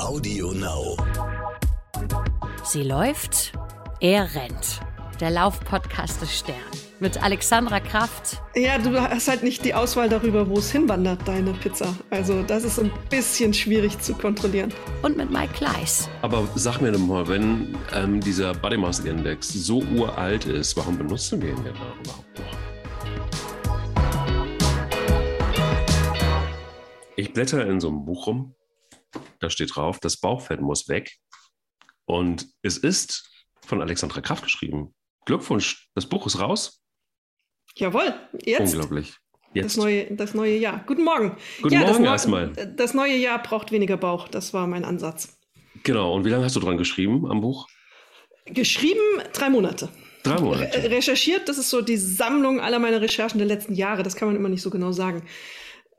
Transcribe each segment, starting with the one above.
Audio Now. Sie läuft, er rennt. Der Laufpodcast des Stern. Mit Alexandra Kraft. Ja, du hast halt nicht die Auswahl darüber, wo es hinwandert, deine Pizza. Also das ist ein bisschen schwierig zu kontrollieren. Und mit Mike Kleiss. Aber sag mir doch mal, wenn ähm, dieser Body Mass Index so uralt ist, warum benutzen wir ihn denn da überhaupt noch? Ich blätter in so einem Buch rum, da steht drauf, das Bauchfett muss weg. Und es ist von Alexandra Kraft geschrieben. Glückwunsch, das Buch ist raus. Jawohl, jetzt. Unglaublich. Jetzt. Das, neue, das neue Jahr. Guten Morgen. Guten ja, Morgen das, erstmal. Das neue Jahr braucht weniger Bauch. Das war mein Ansatz. Genau. Und wie lange hast du dran geschrieben am Buch? Geschrieben drei Monate. Drei Monate. Re recherchiert, das ist so die Sammlung aller meiner Recherchen der letzten Jahre. Das kann man immer nicht so genau sagen.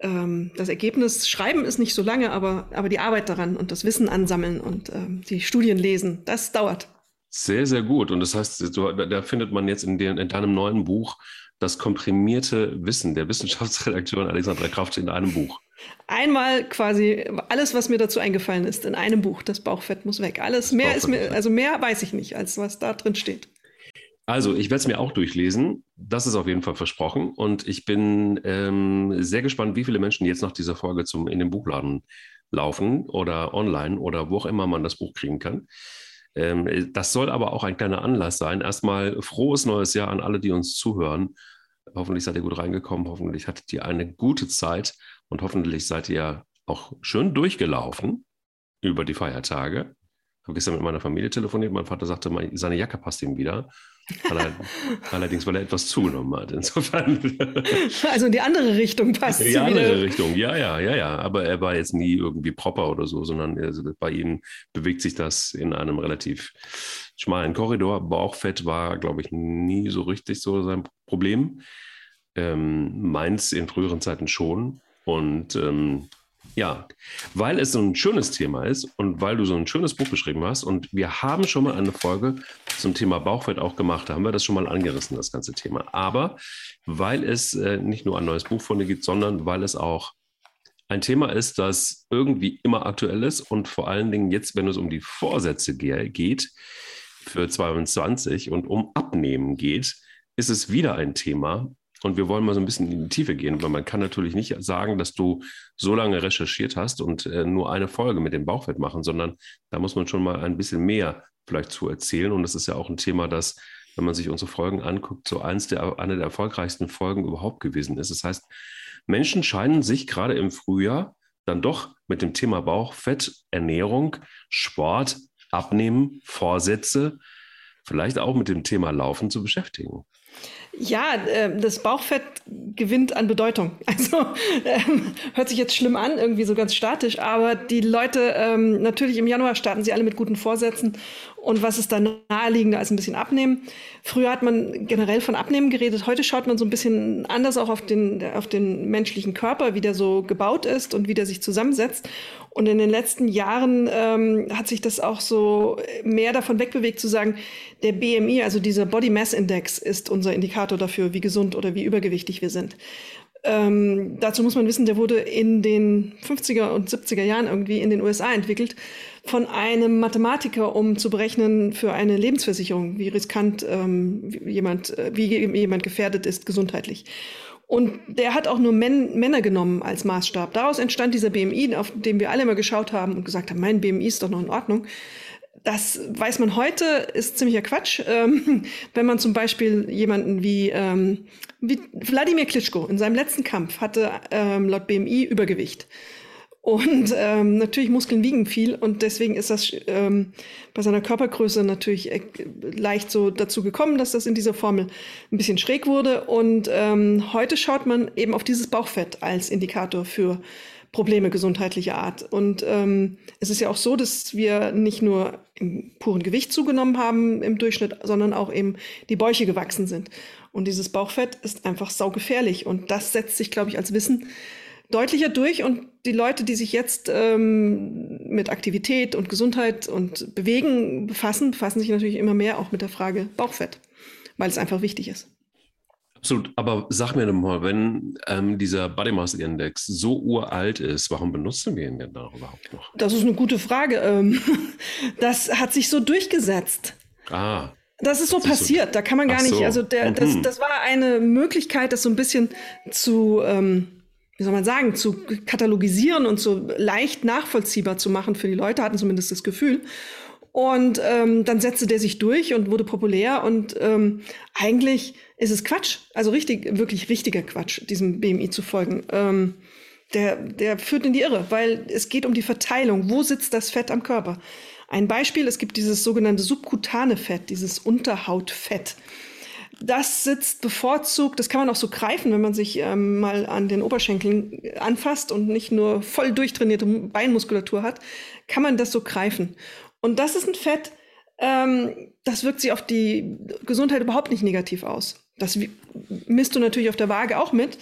Ähm, das Ergebnis Schreiben ist nicht so lange, aber, aber die Arbeit daran und das Wissen ansammeln und ähm, die Studien lesen, das dauert. Sehr, sehr gut. Und das heißt, du, da findet man jetzt in, den, in deinem neuen Buch das komprimierte Wissen der Wissenschaftsredakteurin Alexandra Kraft in einem Buch. Einmal quasi alles, was mir dazu eingefallen ist, in einem Buch. Das Bauchfett muss weg. Alles mehr ist mir, also mehr weiß ich nicht, als was da drin steht. Also, ich werde es mir auch durchlesen. Das ist auf jeden Fall versprochen. Und ich bin ähm, sehr gespannt, wie viele Menschen jetzt nach dieser Folge zum, in den Buchladen laufen oder online oder wo auch immer man das Buch kriegen kann. Ähm, das soll aber auch ein kleiner Anlass sein. Erstmal frohes neues Jahr an alle, die uns zuhören. Hoffentlich seid ihr gut reingekommen. Hoffentlich hattet ihr eine gute Zeit und hoffentlich seid ihr auch schön durchgelaufen über die Feiertage. Ich habe gestern mit meiner Familie telefoniert. Mein Vater sagte, seine Jacke passt ihm wieder. Allerdings, weil er etwas zugenommen hat. Insofern. Also in die andere Richtung passt. In die andere wieder. Richtung, ja, ja, ja, ja. Aber er war jetzt nie irgendwie proper oder so, sondern also bei ihm bewegt sich das in einem relativ schmalen Korridor. Bauchfett war, glaube ich, nie so richtig so sein Problem. Ähm, meins in früheren Zeiten schon. Und ähm, ja, weil es so ein schönes Thema ist und weil du so ein schönes Buch beschrieben hast. Und wir haben schon mal eine Folge zum Thema Bauchfett auch gemacht. Da haben wir das schon mal angerissen, das ganze Thema. Aber weil es äh, nicht nur ein neues Buch von dir gibt, sondern weil es auch ein Thema ist, das irgendwie immer aktuell ist und vor allen Dingen jetzt, wenn es um die Vorsätze geht für 22 und um Abnehmen geht, ist es wieder ein Thema, und wir wollen mal so ein bisschen in die Tiefe gehen, weil man kann natürlich nicht sagen, dass du so lange recherchiert hast und äh, nur eine Folge mit dem Bauchfett machen, sondern da muss man schon mal ein bisschen mehr vielleicht zu erzählen. Und das ist ja auch ein Thema, das, wenn man sich unsere Folgen anguckt, so eins der, eine der erfolgreichsten Folgen überhaupt gewesen ist. Das heißt, Menschen scheinen sich gerade im Frühjahr dann doch mit dem Thema Bauchfett, Ernährung, Sport, Abnehmen, Vorsätze, vielleicht auch mit dem Thema Laufen zu beschäftigen. Ja, äh, das Bauchfett gewinnt an Bedeutung. Also ähm, hört sich jetzt schlimm an, irgendwie so ganz statisch, aber die Leute, ähm, natürlich im Januar starten sie alle mit guten Vorsätzen. Und was ist da naheliegender als ein bisschen abnehmen? Früher hat man generell von Abnehmen geredet. Heute schaut man so ein bisschen anders auch auf den, auf den menschlichen Körper, wie der so gebaut ist und wie der sich zusammensetzt. Und in den letzten Jahren ähm, hat sich das auch so mehr davon wegbewegt zu sagen, der BMI, also dieser Body Mass Index, ist unser Indikator dafür, wie gesund oder wie übergewichtig wir sind. Ähm, dazu muss man wissen, der wurde in den 50er und 70er Jahren irgendwie in den USA entwickelt von einem Mathematiker, um zu berechnen für eine Lebensversicherung, wie riskant ähm, jemand, äh, wie jemand gefährdet ist gesundheitlich. Und der hat auch nur Men Männer genommen als Maßstab. Daraus entstand dieser BMI, auf den wir alle immer geschaut haben und gesagt haben, mein BMI ist doch noch in Ordnung. Das weiß man heute, ist ziemlicher Quatsch. Ähm, wenn man zum Beispiel jemanden wie, ähm, wie Wladimir Klitschko in seinem letzten Kampf hatte ähm, laut BMI Übergewicht. Und ähm, natürlich Muskeln wiegen viel und deswegen ist das ähm, bei seiner Körpergröße natürlich äh, leicht so dazu gekommen, dass das in dieser Formel ein bisschen schräg wurde. Und ähm, heute schaut man eben auf dieses Bauchfett als Indikator für Probleme gesundheitlicher Art. Und ähm, es ist ja auch so, dass wir nicht nur im puren Gewicht zugenommen haben im Durchschnitt, sondern auch eben die Bäuche gewachsen sind. Und dieses Bauchfett ist einfach saugefährlich. Und das setzt sich, glaube ich, als Wissen deutlicher durch und die Leute, die sich jetzt ähm, mit Aktivität und Gesundheit und Bewegen befassen, befassen sich natürlich immer mehr auch mit der Frage Bauchfett, weil es einfach wichtig ist. Absolut, aber sag mir mal, wenn ähm, dieser Body Mass Index so uralt ist, warum benutzen wir ihn denn da überhaupt noch? Das ist eine gute Frage. Ähm, das hat sich so durchgesetzt. Ah. Das ist so das passiert, ist so, da kann man gar nicht, also der, das, mhm. das war eine Möglichkeit, das so ein bisschen zu, ähm, wie soll man sagen, zu katalogisieren und so leicht nachvollziehbar zu machen für die Leute, hatten zumindest das Gefühl. Und ähm, dann setzte der sich durch und wurde populär. Und ähm, eigentlich ist es Quatsch, also richtig, wirklich richtiger Quatsch, diesem BMI zu folgen. Ähm, der, der führt in die Irre, weil es geht um die Verteilung. Wo sitzt das Fett am Körper? Ein Beispiel, es gibt dieses sogenannte subkutane Fett, dieses Unterhautfett. Das sitzt bevorzugt, das kann man auch so greifen, wenn man sich ähm, mal an den Oberschenkeln anfasst und nicht nur voll durchtrainierte Beinmuskulatur hat, kann man das so greifen. Und das ist ein Fett, ähm, das wirkt sich auf die Gesundheit überhaupt nicht negativ aus. Das misst du natürlich auf der Waage auch mit.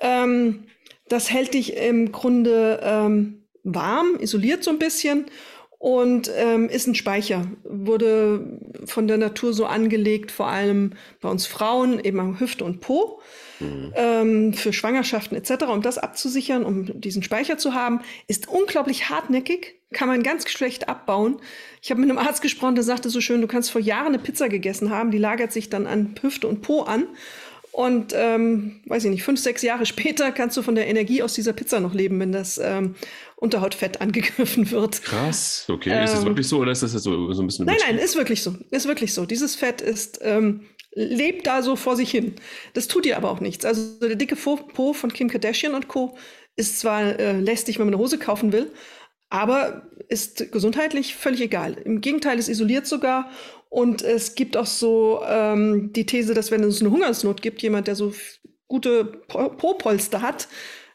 Ähm, das hält dich im Grunde ähm, warm, isoliert so ein bisschen und ähm, ist ein Speicher. Wurde von der Natur so angelegt, vor allem bei uns Frauen, eben am Hüfte und Po, mhm. ähm, für Schwangerschaften etc., um das abzusichern, um diesen Speicher zu haben. Ist unglaublich hartnäckig, kann man ganz schlecht abbauen. Ich habe mit einem Arzt gesprochen, der sagte so schön, du kannst vor Jahren eine Pizza gegessen haben, die lagert sich dann an Hüfte und Po an. Und ähm, weiß ich nicht, fünf, sechs Jahre später kannst du von der Energie aus dieser Pizza noch leben, wenn das ähm, Unterhautfett angegriffen wird. Krass, okay. Ähm, ist das wirklich so oder ist das jetzt so, so ein bisschen? Nein, nein, ist wirklich so. Ist wirklich so. Dieses Fett ist, ähm, lebt da so vor sich hin. Das tut dir aber auch nichts. Also der dicke Po von Kim Kardashian und Co. ist zwar äh, lästig, wenn man eine Hose kaufen will, aber ist gesundheitlich völlig egal. Im Gegenteil, es isoliert sogar. Und es gibt auch so ähm, die These, dass wenn es eine Hungersnot gibt, jemand, der so gute Po-Polster hat,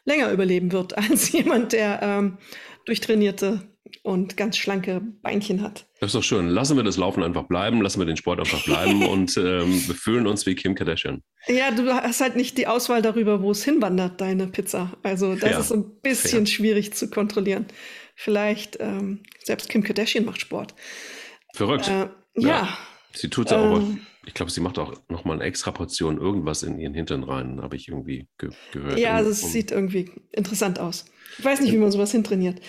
länger überleben wird als jemand, der ähm, durchtrainierte und ganz schlanke Beinchen hat. Das ist doch schön. Lassen wir das Laufen einfach bleiben, lassen wir den Sport einfach bleiben und ähm, fühlen uns wie Kim Kardashian. Ja, du hast halt nicht die Auswahl darüber, wo es hinwandert, deine Pizza. Also das Fair. ist ein bisschen Fair. schwierig zu kontrollieren. Vielleicht, ähm, selbst Kim Kardashian macht Sport. Verrückt. Äh, ja. ja. Sie tut es ähm, auch, ich glaube, sie macht auch nochmal eine extra Portion irgendwas in ihren Hintern rein, habe ich irgendwie ge gehört. Ja, also es um, sieht irgendwie interessant aus. Ich weiß nicht, wie man sowas hintrainiert.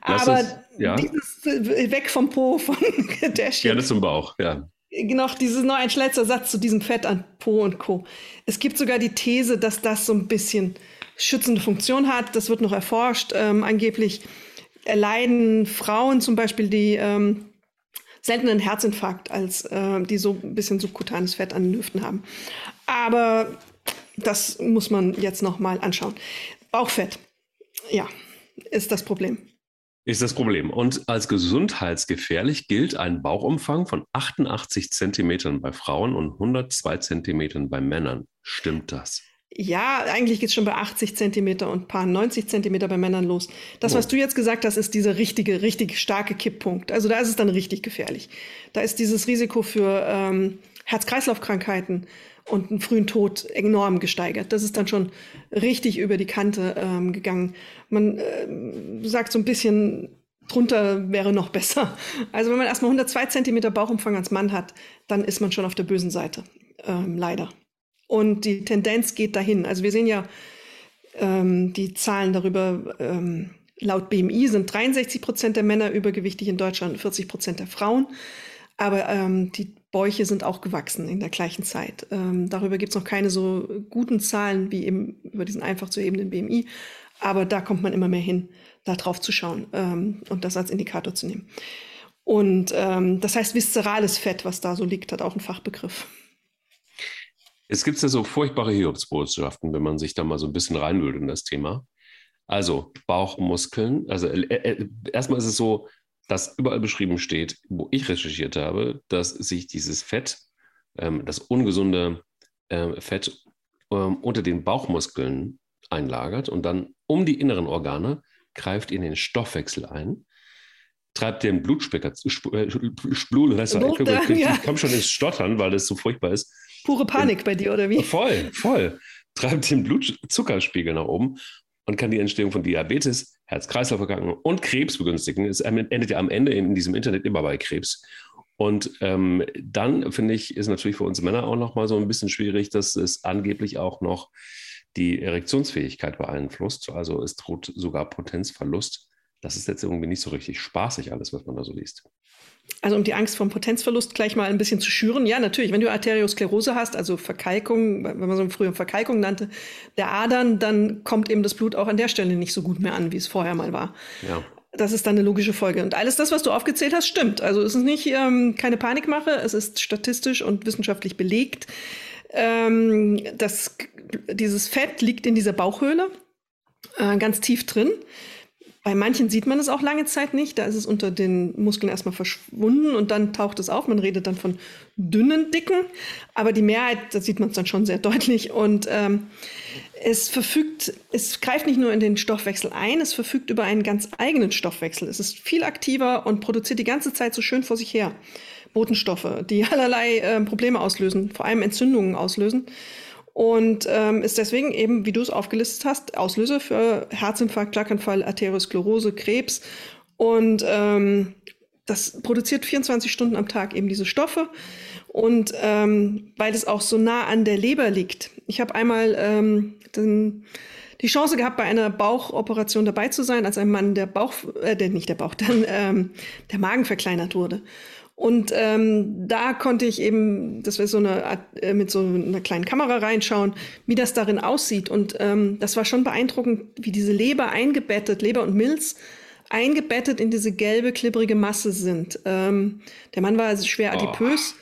Aber es, ja. dieses äh, Weg vom Po von Kardashian. Gerne zum Bauch, ja. Noch dieses noch ein letzter Satz zu diesem Fett an Po und Co. Es gibt sogar die These, dass das so ein bisschen schützende Funktion hat. Das wird noch erforscht. Ähm, angeblich erleiden Frauen zum Beispiel, die ähm, seltenen Herzinfarkt, als äh, die so ein bisschen subkutanes Fett an den Hüften haben. Aber das muss man jetzt noch mal anschauen. Bauchfett, ja, ist das Problem. Ist das Problem. Und als gesundheitsgefährlich gilt ein Bauchumfang von 88 Zentimetern bei Frauen und 102 Zentimetern bei Männern. Stimmt das? Ja, eigentlich geht es schon bei 80 Zentimeter und paar 90 Zentimeter bei Männern los. Das, oh. was du jetzt gesagt hast, ist dieser richtige, richtig starke Kipppunkt. Also da ist es dann richtig gefährlich. Da ist dieses Risiko für ähm, Herz-Kreislauf-Krankheiten und einen frühen Tod enorm gesteigert. Das ist dann schon richtig über die Kante ähm, gegangen. Man äh, sagt so ein bisschen, drunter wäre noch besser. Also wenn man erstmal 102 Zentimeter Bauchumfang als Mann hat, dann ist man schon auf der bösen Seite. Ähm, leider. Und die Tendenz geht dahin. Also wir sehen ja ähm, die Zahlen darüber, ähm, laut BMI sind 63 Prozent der Männer übergewichtig in Deutschland, 40 Prozent der Frauen. Aber ähm, die Bäuche sind auch gewachsen in der gleichen Zeit. Ähm, darüber gibt es noch keine so guten Zahlen wie eben über diesen einfach zu hebenden BMI. Aber da kommt man immer mehr hin, da drauf zu schauen ähm, und das als Indikator zu nehmen. Und ähm, das heißt, viszerales Fett, was da so liegt, hat auch einen Fachbegriff. Es gibt ja so furchtbare Hiobsbotschaften, wenn man sich da mal so ein bisschen reinwühlt in das Thema. Also Bauchmuskeln. Also äh, äh, erstmal ist es so, dass überall beschrieben steht, wo ich recherchiert habe, dass sich dieses Fett, ähm, das ungesunde äh, Fett ähm, unter den Bauchmuskeln einlagert und dann um die inneren Organe greift in den Stoffwechsel ein, treibt den Blutspeicher, äh, Splul, ich, ich komme schon ins Stottern, weil das so furchtbar ist Pure Panik bei dir, oder wie? Voll, voll. Treibt den Blutzuckerspiegel nach oben und kann die Entstehung von Diabetes, Herz-Kreislauf-Erkrankungen und Krebs begünstigen. Es endet ja am Ende in diesem Internet immer bei Krebs. Und ähm, dann finde ich, ist natürlich für uns Männer auch nochmal so ein bisschen schwierig, dass es angeblich auch noch die Erektionsfähigkeit beeinflusst. Also es droht sogar Potenzverlust. Das ist jetzt irgendwie nicht so richtig spaßig, alles, was man da so liest. Also um die Angst vom Potenzverlust gleich mal ein bisschen zu schüren. Ja, natürlich, wenn du Arteriosklerose hast, also Verkalkung, wenn man so früher Verkalkung nannte, der Adern, dann kommt eben das Blut auch an der Stelle nicht so gut mehr an, wie es vorher mal war. Ja. Das ist dann eine logische Folge. Und alles das, was du aufgezählt hast, stimmt. Also es ist nicht ähm, keine Panikmache, es ist statistisch und wissenschaftlich belegt. Ähm, das, dieses Fett liegt in dieser Bauchhöhle, äh, ganz tief drin. Bei manchen sieht man es auch lange Zeit nicht. Da ist es unter den Muskeln erstmal verschwunden und dann taucht es auf. Man redet dann von dünnen, dicken. Aber die Mehrheit, da sieht man es dann schon sehr deutlich. Und ähm, es verfügt, es greift nicht nur in den Stoffwechsel ein, es verfügt über einen ganz eigenen Stoffwechsel. Es ist viel aktiver und produziert die ganze Zeit so schön vor sich her. Botenstoffe, die allerlei äh, Probleme auslösen, vor allem Entzündungen auslösen und ähm, ist deswegen eben, wie du es aufgelistet hast, Auslöser für Herzinfarkt, Schlaganfall, Arteriosklerose, Krebs. Und ähm, das produziert 24 Stunden am Tag eben diese Stoffe. Und ähm, weil es auch so nah an der Leber liegt. Ich habe einmal ähm, den, die Chance gehabt, bei einer Bauchoperation dabei zu sein, als ein Mann der Bauch, äh, nicht der Bauch, dann ähm, der Magen verkleinert wurde. Und ähm, da konnte ich eben, das wäre so eine äh, mit so einer kleinen Kamera reinschauen, wie das darin aussieht. Und ähm, das war schon beeindruckend, wie diese Leber eingebettet, Leber und Milz eingebettet in diese gelbe, klibbrige Masse sind. Ähm, der Mann war also schwer adipös.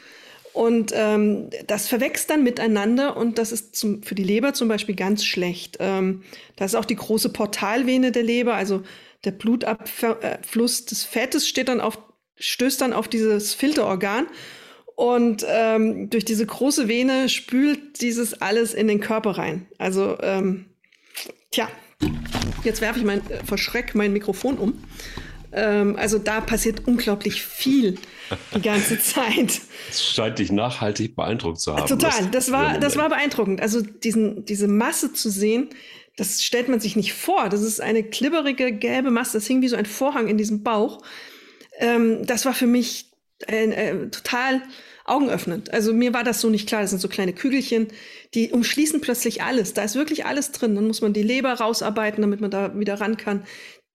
Oh. Und ähm, das verwächst dann miteinander und das ist zum, für die Leber zum Beispiel ganz schlecht. Ähm, da ist auch die große Portalvene der Leber, also der Blutabfluss des Fettes steht dann auf stößt dann auf dieses Filterorgan und ähm, durch diese große Vene spült dieses alles in den Körper rein. Also, ähm, tja, jetzt werfe ich mein, äh, verschreck mein Mikrofon um. Ähm, also da passiert unglaublich viel die ganze Zeit. Es scheint dich nachhaltig beeindruckt zu haben. Total, das war, das war beeindruckend. Also diesen, diese Masse zu sehen, das stellt man sich nicht vor. Das ist eine klibberige gelbe Masse, das hing wie so ein Vorhang in diesem Bauch ähm, das war für mich äh, äh, total augenöffnend. Also mir war das so nicht klar. Das sind so kleine Kügelchen, die umschließen plötzlich alles. Da ist wirklich alles drin. Dann muss man die Leber rausarbeiten, damit man da wieder ran kann.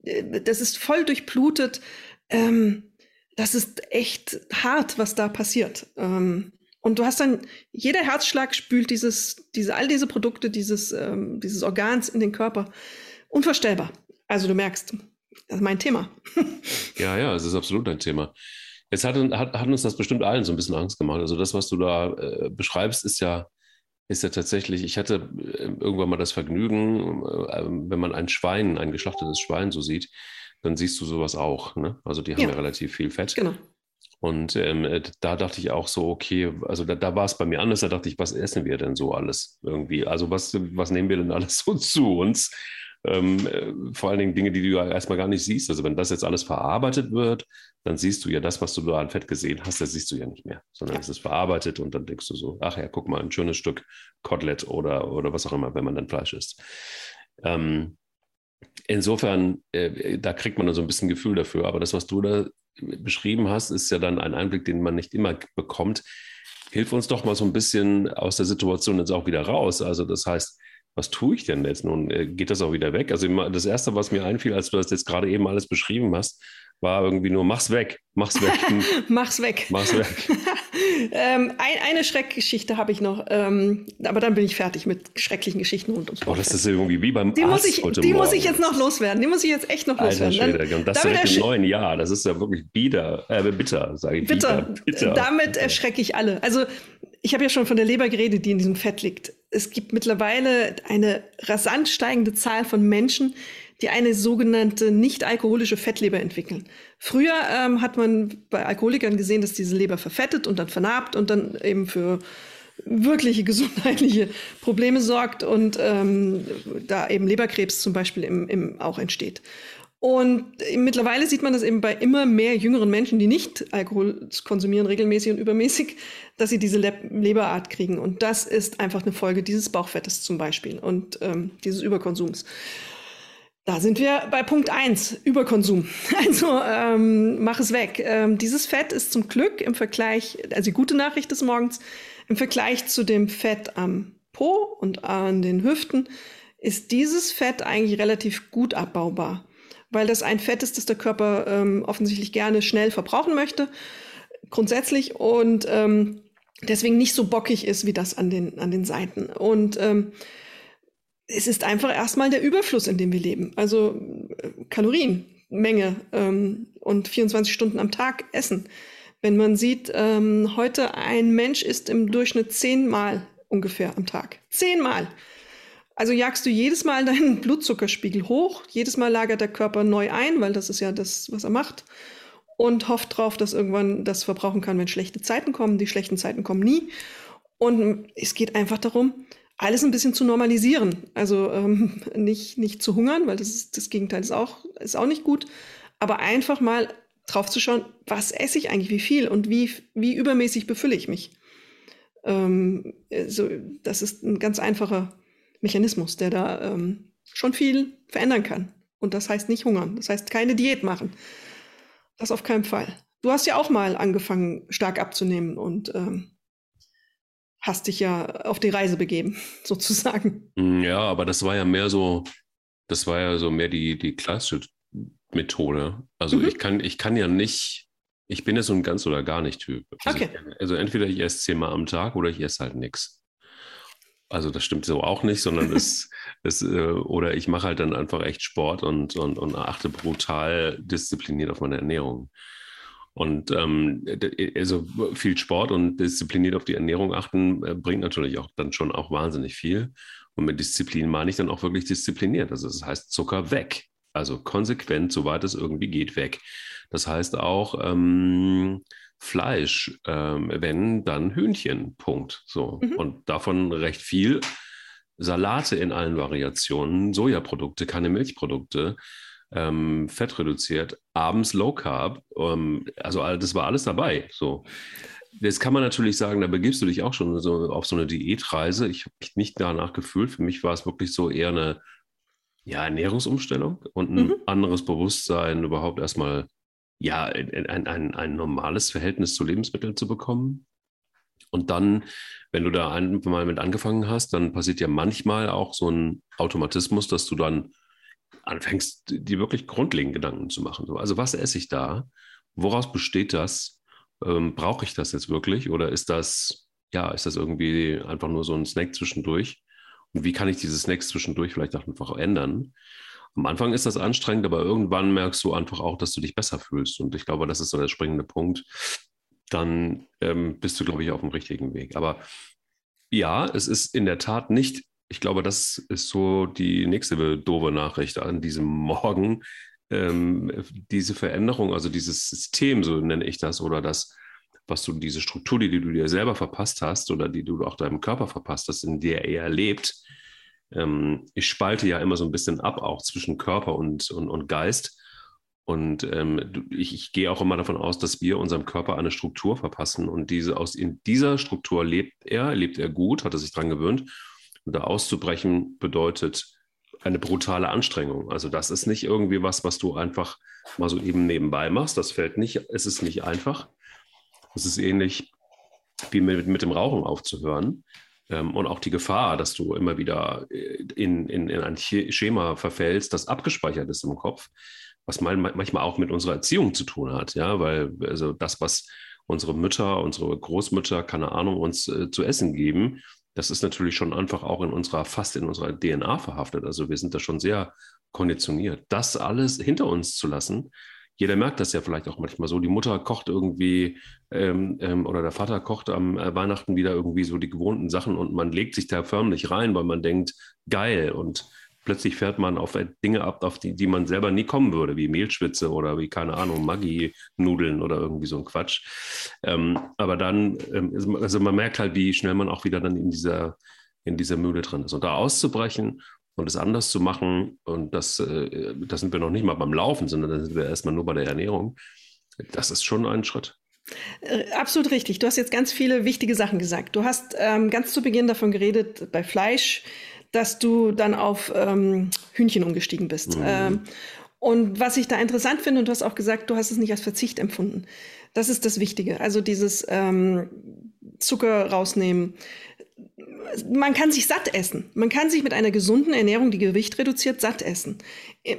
Äh, das ist voll durchblutet. Ähm, das ist echt hart, was da passiert. Ähm, und du hast dann, jeder Herzschlag spült dieses, diese, all diese Produkte dieses, ähm, dieses Organs in den Körper. Unvorstellbar. Also du merkst, das ist mein Thema. ja, ja, es ist absolut ein Thema. Jetzt hat, hat, hat, uns das bestimmt allen so ein bisschen Angst gemacht. Also das, was du da äh, beschreibst, ist ja, ist ja tatsächlich, ich hatte äh, irgendwann mal das Vergnügen, äh, wenn man ein Schwein, ein geschlachtetes Schwein so sieht, dann siehst du sowas auch. Ne? Also die haben ja, ja relativ viel Fett. Genau. Und ähm, äh, da dachte ich auch so, okay, also da, da war es bei mir anders, da dachte ich, was essen wir denn so alles irgendwie? Also was, was nehmen wir denn alles so zu uns? ähm, äh, vor allen Dingen Dinge, die du ja erstmal gar nicht siehst. Also wenn das jetzt alles verarbeitet wird, dann siehst du ja das, was du da an Fett gesehen hast, das siehst du ja nicht mehr, sondern ja. es ist verarbeitet und dann denkst du so, ach ja, guck mal, ein schönes Stück Kotelett oder, oder was auch immer, wenn man dann Fleisch isst. Ähm, insofern, äh, da kriegt man dann so ein bisschen Gefühl dafür. Aber das, was du da beschrieben hast, ist ja dann ein Einblick, den man nicht immer bekommt. Hilf uns doch mal so ein bisschen aus der Situation jetzt auch wieder raus. Also das heißt, was tue ich denn jetzt nun? Äh, geht das auch wieder weg? Also das Erste, was mir einfiel, als du das jetzt gerade eben alles beschrieben hast, war irgendwie nur, mach's weg, mach's weg. mach's weg. Mach's weg. Ähm, ein, eine Schreckgeschichte habe ich noch, ähm, aber dann bin ich fertig mit schrecklichen Geschichten rund ums Oh, das ist irgendwie wie beim die Arzt muss ich, Die muss ich jetzt noch loswerden, die muss ich jetzt echt noch Alter loswerden. Schwede, und das direkt im neuen Jahr, das ist ja wirklich bieder, äh, bitter, sage ich. Bitter, bitter. bitter. Damit erschrecke ich alle. Also ich habe ja schon von der Leber geredet, die in diesem Fett liegt. Es gibt mittlerweile eine rasant steigende Zahl von Menschen, die eine sogenannte nicht-alkoholische Fettleber entwickeln. Früher ähm, hat man bei Alkoholikern gesehen, dass diese Leber verfettet und dann vernarbt und dann eben für wirkliche gesundheitliche Probleme sorgt und ähm, da eben Leberkrebs zum Beispiel im, im auch entsteht. Und mittlerweile sieht man das eben bei immer mehr jüngeren Menschen, die nicht Alkohol konsumieren, regelmäßig und übermäßig, dass sie diese Le Leberart kriegen. Und das ist einfach eine Folge dieses Bauchfettes zum Beispiel und ähm, dieses Überkonsums. Da sind wir bei Punkt 1, Überkonsum. Also ähm, mach es weg. Ähm, dieses Fett ist zum Glück im Vergleich, also die gute Nachricht des Morgens, im Vergleich zu dem Fett am Po und an den Hüften, ist dieses Fett eigentlich relativ gut abbaubar, weil das ein Fett ist, das der Körper ähm, offensichtlich gerne schnell verbrauchen möchte, grundsätzlich, und ähm, deswegen nicht so bockig ist wie das an den, an den Seiten. Und ähm, es ist einfach erstmal der Überfluss, in dem wir leben. Also äh, Kalorienmenge ähm, und 24 Stunden am Tag essen. Wenn man sieht, ähm, heute ein Mensch isst im Durchschnitt zehnmal ungefähr am Tag. Zehnmal. Also jagst du jedes Mal deinen Blutzuckerspiegel hoch, jedes Mal lagert der Körper neu ein, weil das ist ja das, was er macht, und hofft drauf, dass irgendwann das verbrauchen kann, wenn schlechte Zeiten kommen. Die schlechten Zeiten kommen nie. Und es geht einfach darum, alles ein bisschen zu normalisieren. Also ähm, nicht, nicht zu hungern, weil das, ist, das Gegenteil ist auch, ist auch nicht gut. Aber einfach mal drauf zu schauen, was esse ich eigentlich, wie viel und wie, wie übermäßig befülle ich mich. Ähm, also, das ist ein ganz einfacher Mechanismus, der da ähm, schon viel verändern kann. Und das heißt nicht hungern. Das heißt keine Diät machen. Das auf keinen Fall. Du hast ja auch mal angefangen, stark abzunehmen und ähm, hast dich ja auf die Reise begeben, sozusagen. Mm, ja, aber das war ja mehr so, das war ja so mehr die, die klassische Methode. Also mhm. ich kann, ich kann ja nicht, ich bin ja so ein ganz oder gar nicht Typ. Also, okay. also entweder ich esse zehnmal am Tag oder ich esse halt nichts. Also das stimmt so auch nicht, sondern es, es äh, oder ich mache halt dann einfach echt Sport und, und, und achte brutal diszipliniert auf meine Ernährung. Und ähm, also viel Sport und diszipliniert auf die Ernährung achten, äh, bringt natürlich auch dann schon auch wahnsinnig viel. Und mit Disziplin meine ich dann auch wirklich diszipliniert. Also das heißt Zucker weg. Also konsequent, soweit es irgendwie geht, weg. Das heißt auch ähm, Fleisch, ähm, wenn, dann Hühnchen. Punkt. So. Mhm. Und davon recht viel. Salate in allen Variationen, Sojaprodukte, keine Milchprodukte ähm, Fett reduziert, abends Low Carb. Ähm, also das war alles dabei. So. Jetzt kann man natürlich sagen, da begibst du dich auch schon so auf so eine Diätreise. Ich habe mich nicht danach gefühlt. Für mich war es wirklich so eher eine ja, Ernährungsumstellung und ein mhm. anderes Bewusstsein, überhaupt erstmal ja, ein, ein, ein normales Verhältnis zu Lebensmitteln zu bekommen. Und dann, wenn du da einmal mit angefangen hast, dann passiert ja manchmal auch so ein Automatismus, dass du dann anfängst, dir wirklich grundlegend Gedanken zu machen. So, also was esse ich da? Woraus besteht das? Ähm, Brauche ich das jetzt wirklich? Oder ist das, ja, ist das irgendwie einfach nur so ein Snack zwischendurch? Und wie kann ich diese Snacks zwischendurch vielleicht auch einfach ändern? Am Anfang ist das anstrengend, aber irgendwann merkst du einfach auch, dass du dich besser fühlst. Und ich glaube, das ist so der springende Punkt. Dann ähm, bist du, glaube ich, auf dem richtigen Weg. Aber ja, es ist in der Tat nicht ich glaube, das ist so die nächste doofe Nachricht an diesem Morgen. Ähm, diese Veränderung, also dieses System, so nenne ich das, oder das, was du, diese Struktur, die, du dir selber verpasst hast oder die du auch deinem Körper verpasst hast, in der er lebt. Ähm, ich spalte ja immer so ein bisschen ab, auch zwischen Körper und, und, und Geist. Und ähm, ich, ich, gehe auch immer davon aus, dass wir unserem Körper eine Struktur verpassen. Und diese aus in dieser Struktur lebt er, lebt er gut, hat er sich dran gewöhnt. Und da auszubrechen bedeutet eine brutale Anstrengung. Also das ist nicht irgendwie was, was du einfach mal so eben nebenbei machst. Das fällt nicht, es ist nicht einfach. Es ist ähnlich wie mit, mit dem Rauchen aufzuhören. Ähm, und auch die Gefahr, dass du immer wieder äh, in, in, in ein Schema verfällst, das abgespeichert ist im Kopf, was manchmal auch mit unserer Erziehung zu tun hat. Ja, weil also das, was unsere Mütter, unsere Großmütter, keine Ahnung, uns äh, zu essen geben, das ist natürlich schon einfach auch in unserer, fast in unserer DNA verhaftet. Also wir sind da schon sehr konditioniert. Das alles hinter uns zu lassen, jeder merkt das ja vielleicht auch manchmal so. Die Mutter kocht irgendwie ähm, ähm, oder der Vater kocht am äh, Weihnachten wieder irgendwie so die gewohnten Sachen und man legt sich da förmlich rein, weil man denkt, geil. Und plötzlich fährt man auf Dinge ab, auf die, die man selber nie kommen würde, wie Mehlschwitze oder wie, keine Ahnung, Maggi-Nudeln oder irgendwie so ein Quatsch. Ähm, aber dann, ähm, also man merkt halt, wie schnell man auch wieder dann in dieser, in dieser Mühle drin ist. Und da auszubrechen und es anders zu machen, und das, äh, das sind wir noch nicht mal beim Laufen, sondern da sind wir erstmal nur bei der Ernährung, das ist schon ein Schritt. Äh, absolut richtig. Du hast jetzt ganz viele wichtige Sachen gesagt. Du hast ähm, ganz zu Beginn davon geredet, bei Fleisch dass du dann auf ähm, Hühnchen umgestiegen bist. Mhm. Ähm, und was ich da interessant finde, und du hast auch gesagt, du hast es nicht als Verzicht empfunden. Das ist das Wichtige. Also dieses ähm, Zucker rausnehmen. Man kann sich satt essen. Man kann sich mit einer gesunden Ernährung, die Gewicht reduziert, satt essen,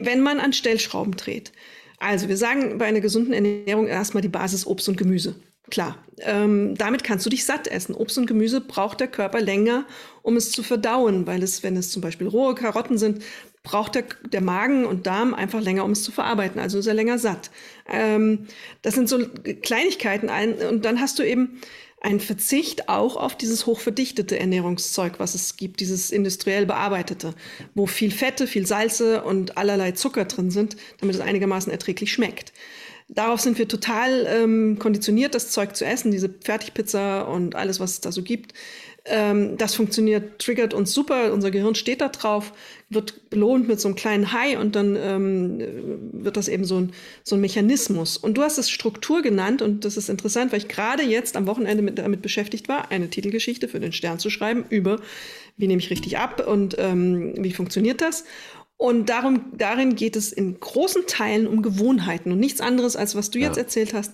wenn man an Stellschrauben dreht. Also wir sagen bei einer gesunden Ernährung erstmal die Basis Obst und Gemüse. Klar, ähm, damit kannst du dich satt essen. Obst und Gemüse braucht der Körper länger, um es zu verdauen, weil es, wenn es zum Beispiel rohe Karotten sind, braucht der, der Magen und Darm einfach länger, um es zu verarbeiten. Also ist er länger satt. Ähm, das sind so Kleinigkeiten. Und dann hast du eben einen Verzicht auch auf dieses hochverdichtete Ernährungszeug, was es gibt, dieses industriell bearbeitete, wo viel Fette, viel Salze und allerlei Zucker drin sind, damit es einigermaßen erträglich schmeckt. Darauf sind wir total ähm, konditioniert, das Zeug zu essen, diese Fertigpizza und alles, was es da so gibt. Ähm, das funktioniert, triggert uns super, unser Gehirn steht da drauf, wird belohnt mit so einem kleinen High und dann ähm, wird das eben so ein, so ein Mechanismus. Und du hast es Struktur genannt und das ist interessant, weil ich gerade jetzt am Wochenende mit, damit beschäftigt war, eine Titelgeschichte für den Stern zu schreiben über, wie nehme ich richtig ab und ähm, wie funktioniert das. Und darum, darin geht es in großen Teilen um Gewohnheiten und nichts anderes, als was du ja. jetzt erzählt hast,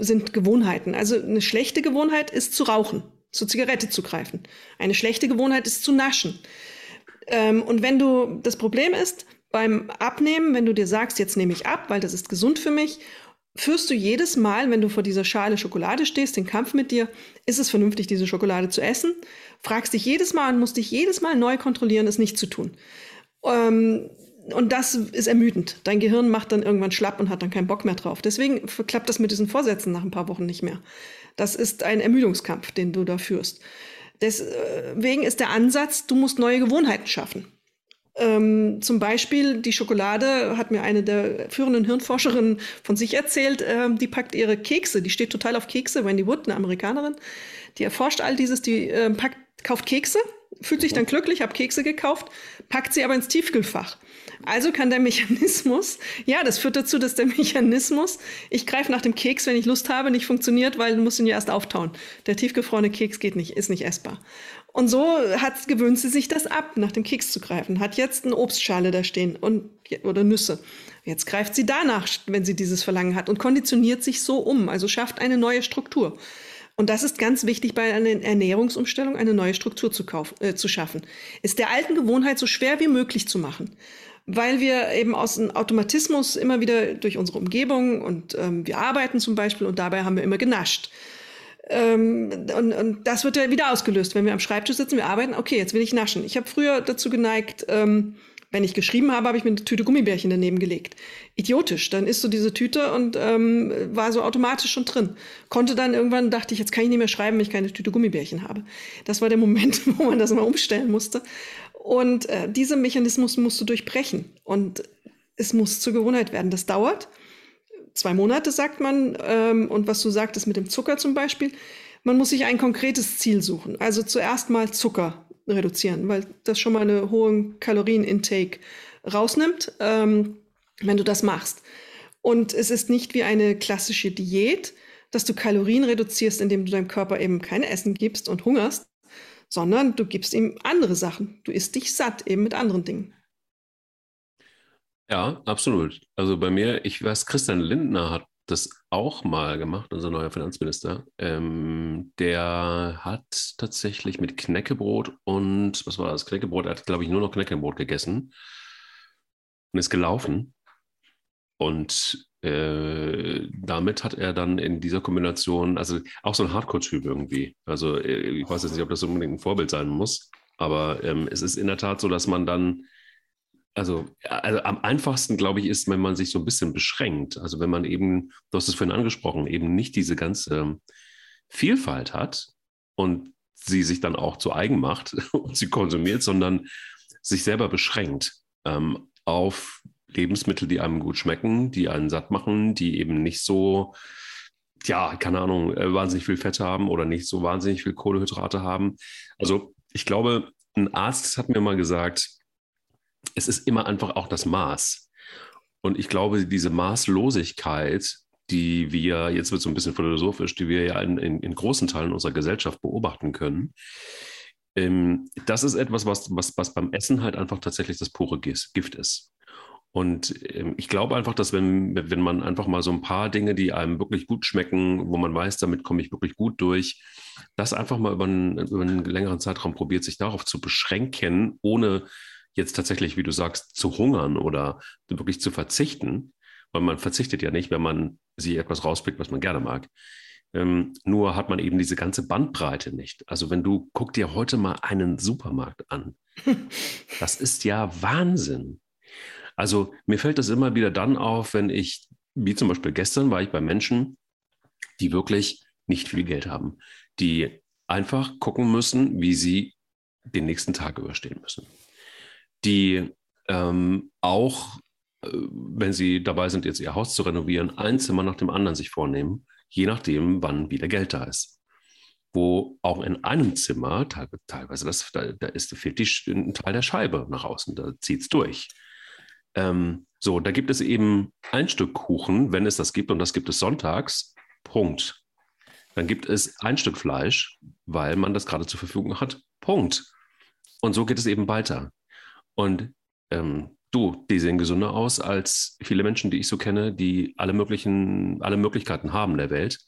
sind Gewohnheiten. Also eine schlechte Gewohnheit ist zu rauchen zur Zigarette zu greifen. Eine schlechte Gewohnheit ist zu naschen. Ähm, und wenn du, das Problem ist, beim Abnehmen, wenn du dir sagst, jetzt nehme ich ab, weil das ist gesund für mich, führst du jedes Mal, wenn du vor dieser Schale Schokolade stehst, den Kampf mit dir, ist es vernünftig, diese Schokolade zu essen? Fragst dich jedes Mal und musst dich jedes Mal neu kontrollieren, es nicht zu tun. Ähm, und das ist ermüdend. Dein Gehirn macht dann irgendwann schlapp und hat dann keinen Bock mehr drauf. Deswegen klappt das mit diesen Vorsätzen nach ein paar Wochen nicht mehr. Das ist ein Ermüdungskampf, den du da führst. Deswegen ist der Ansatz, du musst neue Gewohnheiten schaffen. Ähm, zum Beispiel die Schokolade hat mir eine der führenden Hirnforscherinnen von sich erzählt. Ähm, die packt ihre Kekse, die steht total auf Kekse. Wendy Wood, eine Amerikanerin, die erforscht all dieses, die äh, packt, kauft Kekse, fühlt sich dann glücklich, habe Kekse gekauft, packt sie aber ins Tiefkühlfach. Also kann der Mechanismus, ja, das führt dazu, dass der Mechanismus, ich greife nach dem Keks, wenn ich Lust habe, nicht funktioniert, weil du musst ihn ja erst auftauen. Der tiefgefrorene Keks geht nicht, ist nicht essbar. Und so hat, gewöhnt sie sich das ab, nach dem Keks zu greifen. Hat jetzt eine Obstschale da stehen und, oder Nüsse. Jetzt greift sie danach, wenn sie dieses Verlangen hat und konditioniert sich so um, also schafft eine neue Struktur. Und das ist ganz wichtig bei einer Ernährungsumstellung, eine neue Struktur zu, kaufen, äh, zu schaffen. Ist der alten Gewohnheit so schwer wie möglich zu machen weil wir eben aus dem Automatismus immer wieder durch unsere Umgebung und ähm, wir arbeiten zum Beispiel und dabei haben wir immer genascht. Ähm, und, und, das wird ja wieder ausgelöst, wenn wir am Schreibtisch sitzen, wir arbeiten, okay, jetzt will ich naschen. Ich habe früher dazu geneigt, ähm, wenn ich geschrieben habe, habe ich mir eine Tüte Gummibärchen daneben gelegt. Idiotisch. Dann isst du diese Tüte und ähm, war so automatisch schon drin. Konnte dann irgendwann, dachte ich, jetzt kann ich nicht mehr schreiben, wenn ich keine Tüte Gummibärchen habe. Das war der Moment, wo man das mal umstellen musste. Und äh, diesen Mechanismus musst du durchbrechen. Und es muss zur Gewohnheit werden. Das dauert. Zwei Monate, sagt man. Ähm, und was du sagtest mit dem Zucker zum Beispiel, man muss sich ein konkretes Ziel suchen. Also zuerst mal Zucker reduzieren, weil das schon mal eine hohe Kalorienintake rausnimmt, ähm, wenn du das machst. Und es ist nicht wie eine klassische Diät, dass du Kalorien reduzierst, indem du deinem Körper eben kein Essen gibst und hungerst, sondern du gibst ihm andere Sachen. Du isst dich satt eben mit anderen Dingen. Ja, absolut. Also bei mir, ich weiß, Christian Lindner hat das auch mal gemacht, unser neuer Finanzminister. Ähm, der hat tatsächlich mit Knäckebrot und, was war das? Knäckebrot, er hat, glaube ich, nur noch Knäckebrot gegessen und ist gelaufen. Und äh, damit hat er dann in dieser Kombination, also auch so ein Hardcore-Typ irgendwie. Also äh, ich weiß jetzt nicht, ob das unbedingt ein Vorbild sein muss, aber ähm, es ist in der Tat so, dass man dann, also, also am einfachsten, glaube ich, ist, wenn man sich so ein bisschen beschränkt. Also wenn man eben, du hast es vorhin angesprochen, eben nicht diese ganze Vielfalt hat und sie sich dann auch zu eigen macht und sie konsumiert, sondern sich selber beschränkt ähm, auf Lebensmittel, die einem gut schmecken, die einen satt machen, die eben nicht so, ja, keine Ahnung, äh, wahnsinnig viel Fett haben oder nicht so wahnsinnig viel Kohlehydrate haben. Also ich glaube, ein Arzt hat mir mal gesagt, es ist immer einfach auch das Maß. Und ich glaube, diese Maßlosigkeit, die wir, jetzt wird es so ein bisschen philosophisch, die wir ja in, in, in großen Teilen unserer Gesellschaft beobachten können, ähm, das ist etwas, was, was, was beim Essen halt einfach tatsächlich das pure Gift ist. Und ähm, ich glaube einfach, dass wenn, wenn man einfach mal so ein paar Dinge, die einem wirklich gut schmecken, wo man weiß, damit komme ich wirklich gut durch, das einfach mal über einen, über einen längeren Zeitraum probiert, sich darauf zu beschränken, ohne jetzt tatsächlich, wie du sagst, zu hungern oder wirklich zu verzichten, weil man verzichtet ja nicht, wenn man sich etwas rauspickt, was man gerne mag. Ähm, nur hat man eben diese ganze Bandbreite nicht. Also wenn du guck dir heute mal einen Supermarkt an, das ist ja Wahnsinn. Also mir fällt das immer wieder dann auf, wenn ich, wie zum Beispiel gestern war ich bei Menschen, die wirklich nicht viel Geld haben, die einfach gucken müssen, wie sie den nächsten Tag überstehen müssen. Die ähm, auch, äh, wenn sie dabei sind, jetzt ihr Haus zu renovieren, ein Zimmer nach dem anderen sich vornehmen, je nachdem, wann wieder Geld da ist. Wo auch in einem Zimmer, teilweise, das, da, da ist, fehlt die, ein Teil der Scheibe nach außen, da zieht es durch. Ähm, so, da gibt es eben ein Stück Kuchen, wenn es das gibt, und das gibt es sonntags. Punkt. Dann gibt es ein Stück Fleisch, weil man das gerade zur Verfügung hat. Punkt. Und so geht es eben weiter. Und ähm, du, die sehen gesünder aus als viele Menschen, die ich so kenne, die alle möglichen, alle Möglichkeiten haben der Welt,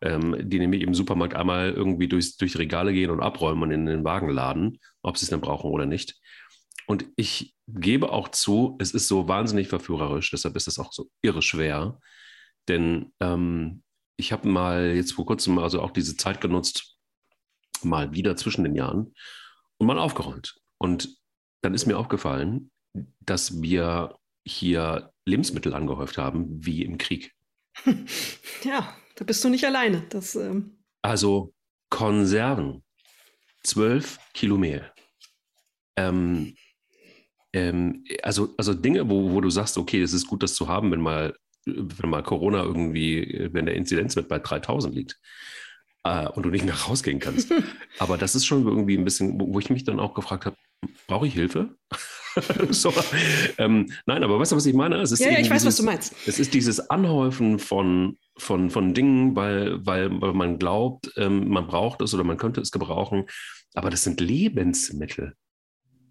ähm, die nämlich im Supermarkt einmal irgendwie durchs, durch Regale gehen und abräumen und in den Wagen laden, ob sie es dann brauchen oder nicht. Und ich gebe auch zu, es ist so wahnsinnig verführerisch, deshalb ist es auch so irre schwer. Denn ähm, ich habe mal jetzt vor kurzem also auch diese Zeit genutzt, mal wieder zwischen den Jahren und mal aufgeräumt. Und dann ist mir aufgefallen, dass wir hier Lebensmittel angehäuft haben, wie im Krieg. Ja, da bist du nicht alleine. Das, ähm also Konserven, zwölf Kilo Mehl. Ähm, ähm, also, also Dinge, wo, wo du sagst, okay, es ist gut, das zu haben, wenn mal, wenn mal Corona irgendwie, wenn der Inzidenzwert bei 3000 liegt äh, und du nicht mehr rausgehen kannst. Aber das ist schon irgendwie ein bisschen, wo ich mich dann auch gefragt habe, brauche ich Hilfe? so, ähm, nein, aber weißt du, was ich meine? Es ist ja, ja, ich weiß, was du meinst. Es ist dieses Anhäufen von, von, von Dingen, weil, weil, weil man glaubt, ähm, man braucht es oder man könnte es gebrauchen. Aber das sind Lebensmittel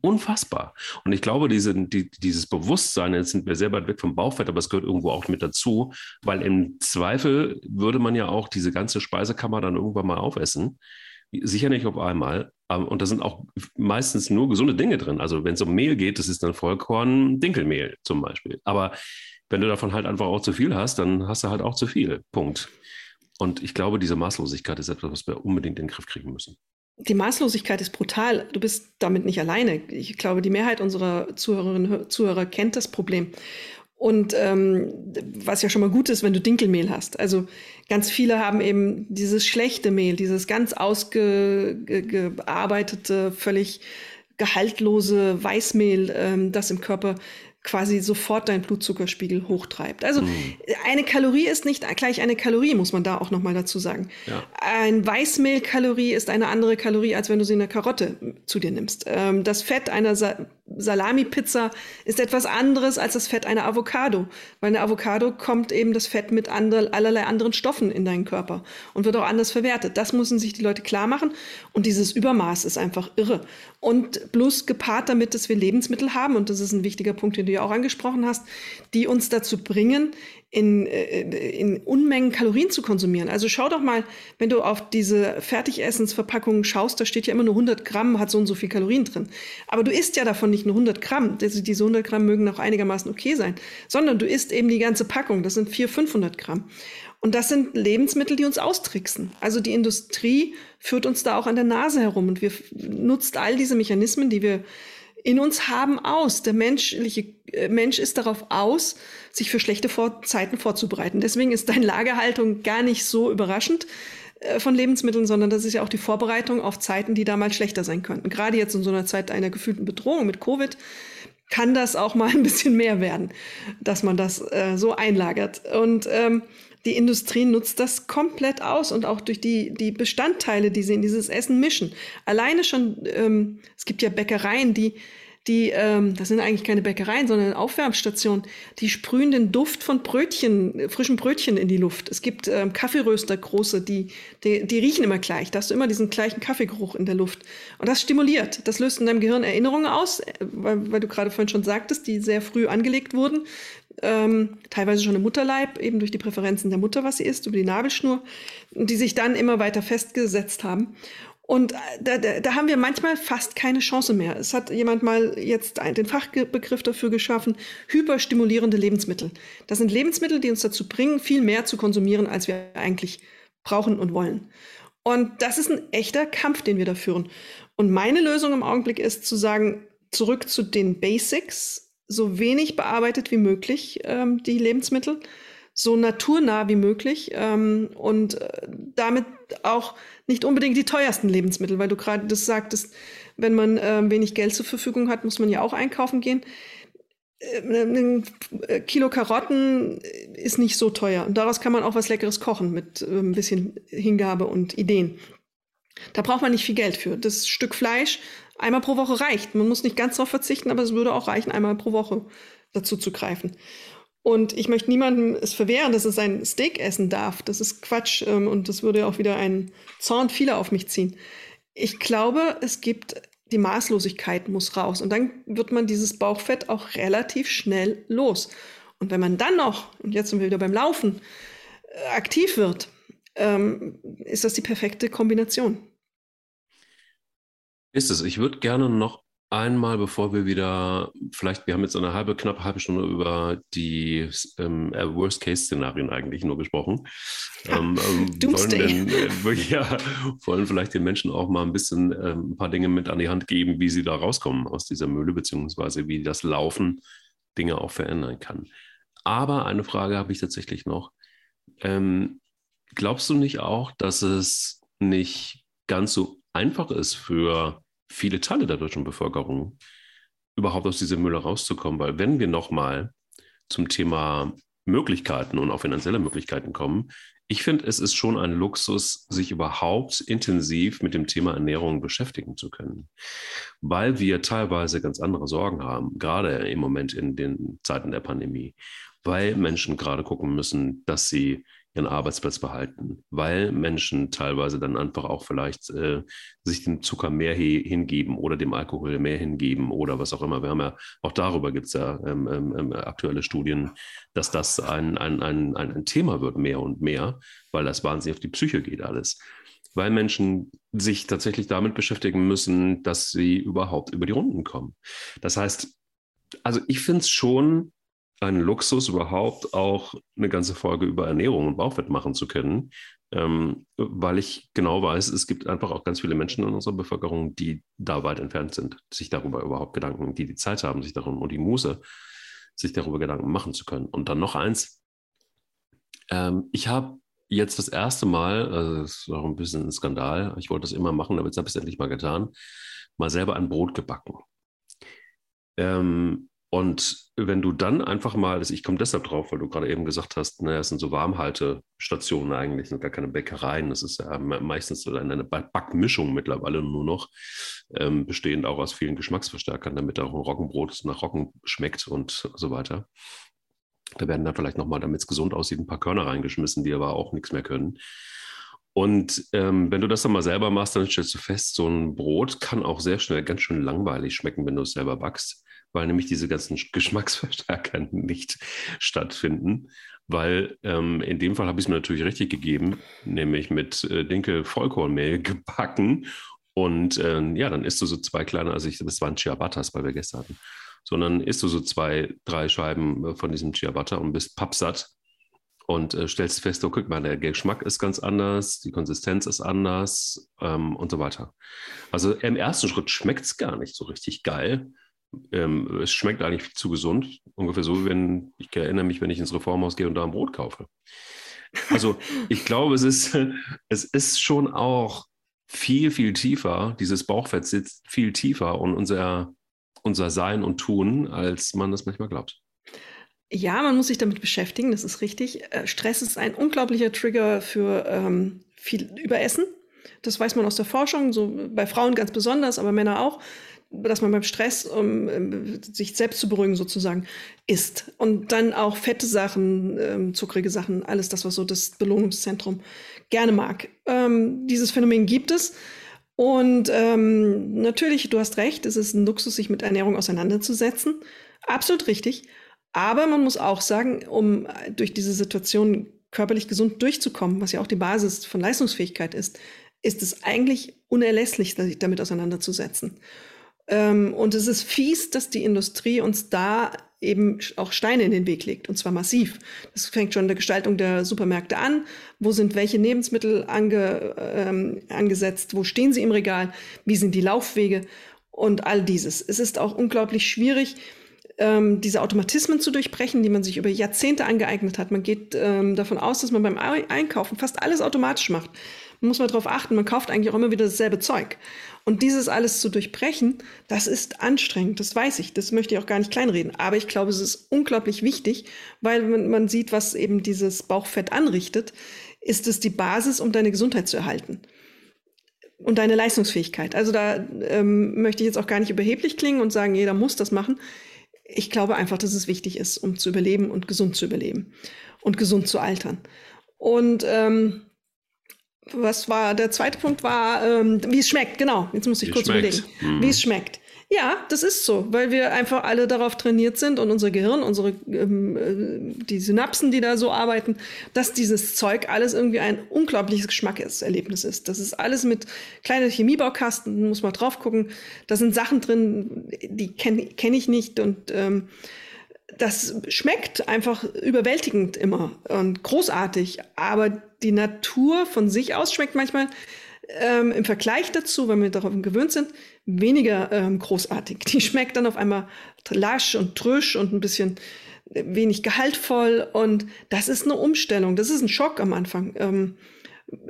unfassbar. Und ich glaube, diese, die, dieses Bewusstsein, jetzt sind wir sehr weit weg vom Bauchfett, aber es gehört irgendwo auch mit dazu, weil im Zweifel würde man ja auch diese ganze Speisekammer dann irgendwann mal aufessen. Sicher nicht auf einmal. Ähm, und da sind auch meistens nur gesunde Dinge drin. Also wenn es um Mehl geht, das ist dann Vollkorn, Dinkelmehl zum Beispiel. Aber wenn du davon halt einfach auch zu viel hast, dann hast du halt auch zu viel. Punkt. Und ich glaube, diese Maßlosigkeit ist etwas, was wir unbedingt in den Griff kriegen müssen die Maßlosigkeit ist brutal. Du bist damit nicht alleine. Ich glaube, die Mehrheit unserer Zuhörerinnen und Zuhörer kennt das Problem. Und ähm, was ja schon mal gut ist, wenn du Dinkelmehl hast. Also ganz viele haben eben dieses schlechte Mehl, dieses ganz ausgearbeitete, völlig gehaltlose Weißmehl, ähm, das im Körper quasi sofort deinen Blutzuckerspiegel hochtreibt. Also mhm. eine Kalorie ist nicht gleich eine Kalorie, muss man da auch noch mal dazu sagen. Ja. Ein Weißmehlkalorie ist eine andere Kalorie, als wenn du sie in der Karotte zu dir nimmst. Ähm, das Fett einer Sa Salami-Pizza ist etwas anderes als das Fett einer Avocado, weil eine Avocado kommt eben das Fett mit andre, allerlei anderen Stoffen in deinen Körper und wird auch anders verwertet. Das müssen sich die Leute klar machen und dieses Übermaß ist einfach irre. Und bloß gepaart damit, dass wir Lebensmittel haben und das ist ein wichtiger Punkt, den du ja auch angesprochen hast, die uns dazu bringen, in, äh, in Unmengen Kalorien zu konsumieren. Also schau doch mal, wenn du auf diese Fertigessensverpackungen schaust, da steht ja immer nur 100 Gramm, hat so und so viel Kalorien drin. Aber du isst ja davon nicht nur 100 Gramm, also diese 100 Gramm mögen auch einigermaßen okay sein, sondern du isst eben die ganze Packung, das sind 400, 500 Gramm. Und das sind Lebensmittel, die uns austricksen. Also die Industrie führt uns da auch an der Nase herum und wir nutzt all diese Mechanismen, die wir in uns haben aus. Der menschliche äh, Mensch ist darauf aus, sich für schlechte Vor Zeiten vorzubereiten. Deswegen ist deine Lagerhaltung gar nicht so überraschend äh, von Lebensmitteln, sondern das ist ja auch die Vorbereitung auf Zeiten, die da mal schlechter sein könnten. Gerade jetzt in so einer Zeit einer gefühlten Bedrohung mit Covid kann das auch mal ein bisschen mehr werden, dass man das äh, so einlagert. Und ähm, die Industrie nutzt das komplett aus und auch durch die, die Bestandteile, die sie in dieses Essen mischen. Alleine schon, ähm, es gibt ja Bäckereien, die die, ähm, das sind eigentlich keine Bäckereien, sondern Aufwärmstationen, die sprühen den Duft von Brötchen, frischen Brötchen in die Luft. Es gibt ähm, Kaffeeröster große, die, die, die riechen immer gleich. Da hast du immer diesen gleichen Kaffeegeruch in der Luft. Und das stimuliert. Das löst in deinem Gehirn Erinnerungen aus, äh, weil, weil du gerade vorhin schon sagtest, die sehr früh angelegt wurden. Ähm, teilweise schon im Mutterleib, eben durch die Präferenzen der Mutter, was sie isst, über die Nabelschnur, die sich dann immer weiter festgesetzt haben. Und äh, da, da, da haben wir manchmal fast keine Chance mehr. Es hat jemand mal jetzt den Fachbegriff dafür geschaffen, hyperstimulierende Lebensmittel. Das sind Lebensmittel, die uns dazu bringen, viel mehr zu konsumieren, als wir eigentlich brauchen und wollen. Und das ist ein echter Kampf, den wir da führen. Und meine Lösung im Augenblick ist zu sagen, zurück zu den Basics, so wenig bearbeitet wie möglich, ähm, die Lebensmittel, so naturnah wie möglich ähm, und äh, damit auch nicht unbedingt die teuersten Lebensmittel, weil du gerade das sagtest, wenn man äh, wenig Geld zur Verfügung hat, muss man ja auch einkaufen gehen. Äh, ein äh, Kilo Karotten ist nicht so teuer und daraus kann man auch was Leckeres kochen mit äh, ein bisschen Hingabe und Ideen. Da braucht man nicht viel Geld für. Das Stück Fleisch einmal pro Woche reicht. Man muss nicht ganz darauf verzichten, aber es würde auch reichen, einmal pro Woche dazu zu greifen. Und ich möchte niemandem es verwehren, dass es ein Steak essen darf. Das ist Quatsch ähm, und das würde auch wieder einen Zorn vieler auf mich ziehen. Ich glaube, es gibt die Maßlosigkeit muss raus und dann wird man dieses Bauchfett auch relativ schnell los. Und wenn man dann noch, und jetzt sind wir wieder beim Laufen, äh, aktiv wird, ähm, ist das die perfekte Kombination. Ist es. Ich würde gerne noch einmal, bevor wir wieder, vielleicht, wir haben jetzt eine halbe, knappe halbe Stunde über die ähm, äh, Worst-Case-Szenarien eigentlich nur gesprochen. Ähm, ähm, wollen, denn, äh, ja, wollen vielleicht den Menschen auch mal ein bisschen ähm, ein paar Dinge mit an die Hand geben, wie sie da rauskommen aus dieser Mühle, beziehungsweise wie das Laufen Dinge auch verändern kann. Aber eine Frage habe ich tatsächlich noch. Ähm, glaubst du nicht auch, dass es nicht ganz so einfach ist für viele Teile der deutschen Bevölkerung, überhaupt aus dieser Mülle rauszukommen. Weil wenn wir nochmal zum Thema Möglichkeiten und auch finanzielle Möglichkeiten kommen, ich finde, es ist schon ein Luxus, sich überhaupt intensiv mit dem Thema Ernährung beschäftigen zu können, weil wir teilweise ganz andere Sorgen haben, gerade im Moment in den Zeiten der Pandemie, weil Menschen gerade gucken müssen, dass sie ihren Arbeitsplatz behalten, weil Menschen teilweise dann einfach auch vielleicht äh, sich dem Zucker mehr hingeben oder dem Alkohol mehr hingeben oder was auch immer. Wir haben ja auch darüber gibt es ja ähm, ähm, ähm, aktuelle Studien, dass das ein, ein, ein, ein Thema wird, mehr und mehr, weil das wahnsinnig auf die Psyche geht alles. Weil Menschen sich tatsächlich damit beschäftigen müssen, dass sie überhaupt über die Runden kommen. Das heißt, also ich finde es schon ein Luxus überhaupt auch eine ganze Folge über Ernährung und Bauchfett machen zu können, ähm, weil ich genau weiß, es gibt einfach auch ganz viele Menschen in unserer Bevölkerung, die da weit entfernt sind, sich darüber überhaupt Gedanken, die die Zeit haben, sich darum und die Muße, sich darüber Gedanken machen zu können. Und dann noch eins. Ähm, ich habe jetzt das erste Mal, also das ist auch ein bisschen ein Skandal, ich wollte das immer machen, aber jetzt habe ich es endlich mal getan, mal selber ein Brot gebacken. Ähm, und wenn du dann einfach mal, ich komme deshalb drauf, weil du gerade eben gesagt hast, naja, es sind so Warmhaltestationen eigentlich, sind gar keine Bäckereien. Das ist ja meistens so eine Backmischung mittlerweile nur noch, ähm, bestehend auch aus vielen Geschmacksverstärkern, damit auch ein Roggenbrot nach Roggen schmeckt und so weiter. Da werden dann vielleicht nochmal, damit es gesund aussieht, ein paar Körner reingeschmissen, die aber auch nichts mehr können. Und ähm, wenn du das dann mal selber machst, dann stellst du fest, so ein Brot kann auch sehr schnell ganz schön langweilig schmecken, wenn du es selber backst weil nämlich diese ganzen Geschmacksverstärker nicht stattfinden. Weil ähm, in dem Fall habe ich es mir natürlich richtig gegeben, nämlich mit äh, Dinkel Vollkornmehl gebacken. Und äh, ja, dann isst du so zwei kleine, also ich, das waren Ciabattas, weil wir gestern hatten. Sondern isst du so zwei, drei Scheiben äh, von diesem Ciabatta und bist pappsatt und äh, stellst fest, oh, guck mal, der Geschmack ist ganz anders, die Konsistenz ist anders ähm, und so weiter. Also im ersten Schritt schmeckt es gar nicht so richtig geil, ähm, es schmeckt eigentlich zu gesund. Ungefähr so, wenn ich erinnere mich, wenn ich ins Reformhaus gehe und da ein Brot kaufe. Also ich glaube, es ist, es ist schon auch viel, viel tiefer, dieses Bauchfett sitzt viel tiefer und unser, unser Sein und Tun, als man das manchmal glaubt. Ja, man muss sich damit beschäftigen, das ist richtig. Äh, Stress ist ein unglaublicher Trigger für ähm, viel Überessen. Das weiß man aus der Forschung, so bei Frauen ganz besonders, aber Männer auch dass man beim Stress, um ähm, sich selbst zu beruhigen sozusagen, isst. Und dann auch fette Sachen, ähm, zuckrige Sachen, alles das, was so das Belohnungszentrum gerne mag. Ähm, dieses Phänomen gibt es. Und ähm, natürlich, du hast recht, es ist ein Luxus, sich mit Ernährung auseinanderzusetzen. Absolut richtig. Aber man muss auch sagen, um durch diese Situation körperlich gesund durchzukommen, was ja auch die Basis von Leistungsfähigkeit ist, ist es eigentlich unerlässlich, sich damit auseinanderzusetzen. Ähm, und es ist fies, dass die Industrie uns da eben auch Steine in den Weg legt, und zwar massiv. Das fängt schon in der Gestaltung der Supermärkte an. Wo sind welche Lebensmittel ange, ähm, angesetzt? Wo stehen sie im Regal? Wie sind die Laufwege? Und all dieses. Es ist auch unglaublich schwierig, ähm, diese Automatismen zu durchbrechen, die man sich über Jahrzehnte angeeignet hat. Man geht ähm, davon aus, dass man beim Einkaufen fast alles automatisch macht. Man muss mal darauf achten, man kauft eigentlich auch immer wieder dasselbe Zeug. Und dieses alles zu durchbrechen, das ist anstrengend, das weiß ich, das möchte ich auch gar nicht kleinreden. Aber ich glaube, es ist unglaublich wichtig, weil man, man sieht, was eben dieses Bauchfett anrichtet, ist es die Basis, um deine Gesundheit zu erhalten und deine Leistungsfähigkeit. Also da ähm, möchte ich jetzt auch gar nicht überheblich klingen und sagen, jeder muss das machen ich glaube einfach, dass es wichtig ist, um zu überleben und gesund zu überleben und gesund zu altern. Und ähm, was war der zweite Punkt war, ähm, wie es schmeckt. Genau, jetzt muss ich wie kurz schmeckt. überlegen, mhm. wie es schmeckt. Ja, das ist so, weil wir einfach alle darauf trainiert sind und unser Gehirn, unsere ähm, äh, die Synapsen, die da so arbeiten, dass dieses Zeug alles irgendwie ein unglaubliches Geschmackserlebnis ist. Das ist alles mit kleinen Chemiebaukasten, muss man drauf gucken. Da sind Sachen drin, die kenne kenn ich nicht und ähm, das schmeckt einfach überwältigend immer und großartig, aber die Natur von sich aus schmeckt manchmal ähm, im Vergleich dazu, weil wir darauf gewöhnt sind, weniger ähm, großartig. Die schmeckt dann auf einmal lasch und trüsch und ein bisschen wenig gehaltvoll. Und das ist eine Umstellung. Das ist ein Schock am Anfang. Ähm,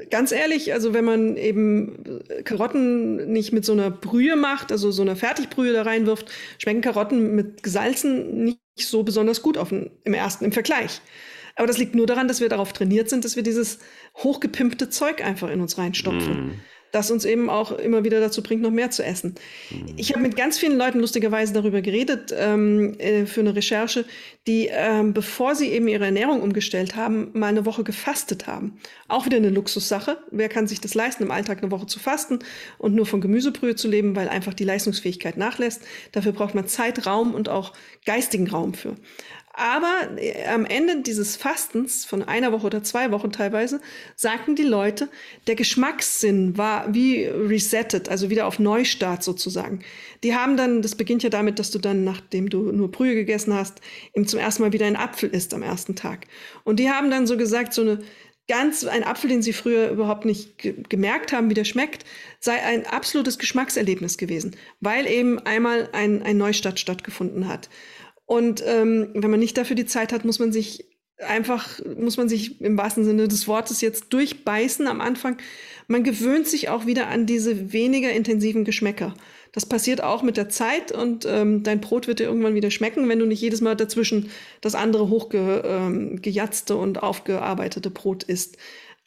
ganz ehrlich, also wenn man eben Karotten nicht mit so einer Brühe macht, also so einer Fertigbrühe da reinwirft, schmecken Karotten mit Gesalzen nicht so besonders gut auf den, im ersten, im Vergleich. Aber das liegt nur daran, dass wir darauf trainiert sind, dass wir dieses hochgepimpte Zeug einfach in uns reinstopfen. Mm das uns eben auch immer wieder dazu bringt, noch mehr zu essen. Mhm. Ich habe mit ganz vielen Leuten lustigerweise darüber geredet ähm, äh, für eine Recherche, die, ähm, bevor sie eben ihre Ernährung umgestellt haben, mal eine Woche gefastet haben. Auch wieder eine Luxussache. Wer kann sich das leisten, im Alltag eine Woche zu fasten und nur von Gemüsebrühe zu leben, weil einfach die Leistungsfähigkeit nachlässt? Dafür braucht man Zeit, Raum und auch geistigen Raum für. Aber äh, am Ende dieses Fastens von einer Woche oder zwei Wochen teilweise sagten die Leute, der Geschmackssinn war wie resettet, also wieder auf Neustart sozusagen. Die haben dann, das beginnt ja damit, dass du dann, nachdem du nur Brühe gegessen hast, eben zum ersten Mal wieder einen Apfel isst am ersten Tag. Und die haben dann so gesagt, so eine ganz, ein Apfel, den sie früher überhaupt nicht ge gemerkt haben, wie der schmeckt, sei ein absolutes Geschmackserlebnis gewesen, weil eben einmal ein, ein Neustart stattgefunden hat. Und ähm, wenn man nicht dafür die Zeit hat, muss man sich einfach, muss man sich im wahrsten Sinne des Wortes jetzt durchbeißen am Anfang. Man gewöhnt sich auch wieder an diese weniger intensiven Geschmäcker. Das passiert auch mit der Zeit und ähm, dein Brot wird dir irgendwann wieder schmecken, wenn du nicht jedes Mal dazwischen das andere hochgejatzte ähm, und aufgearbeitete Brot isst.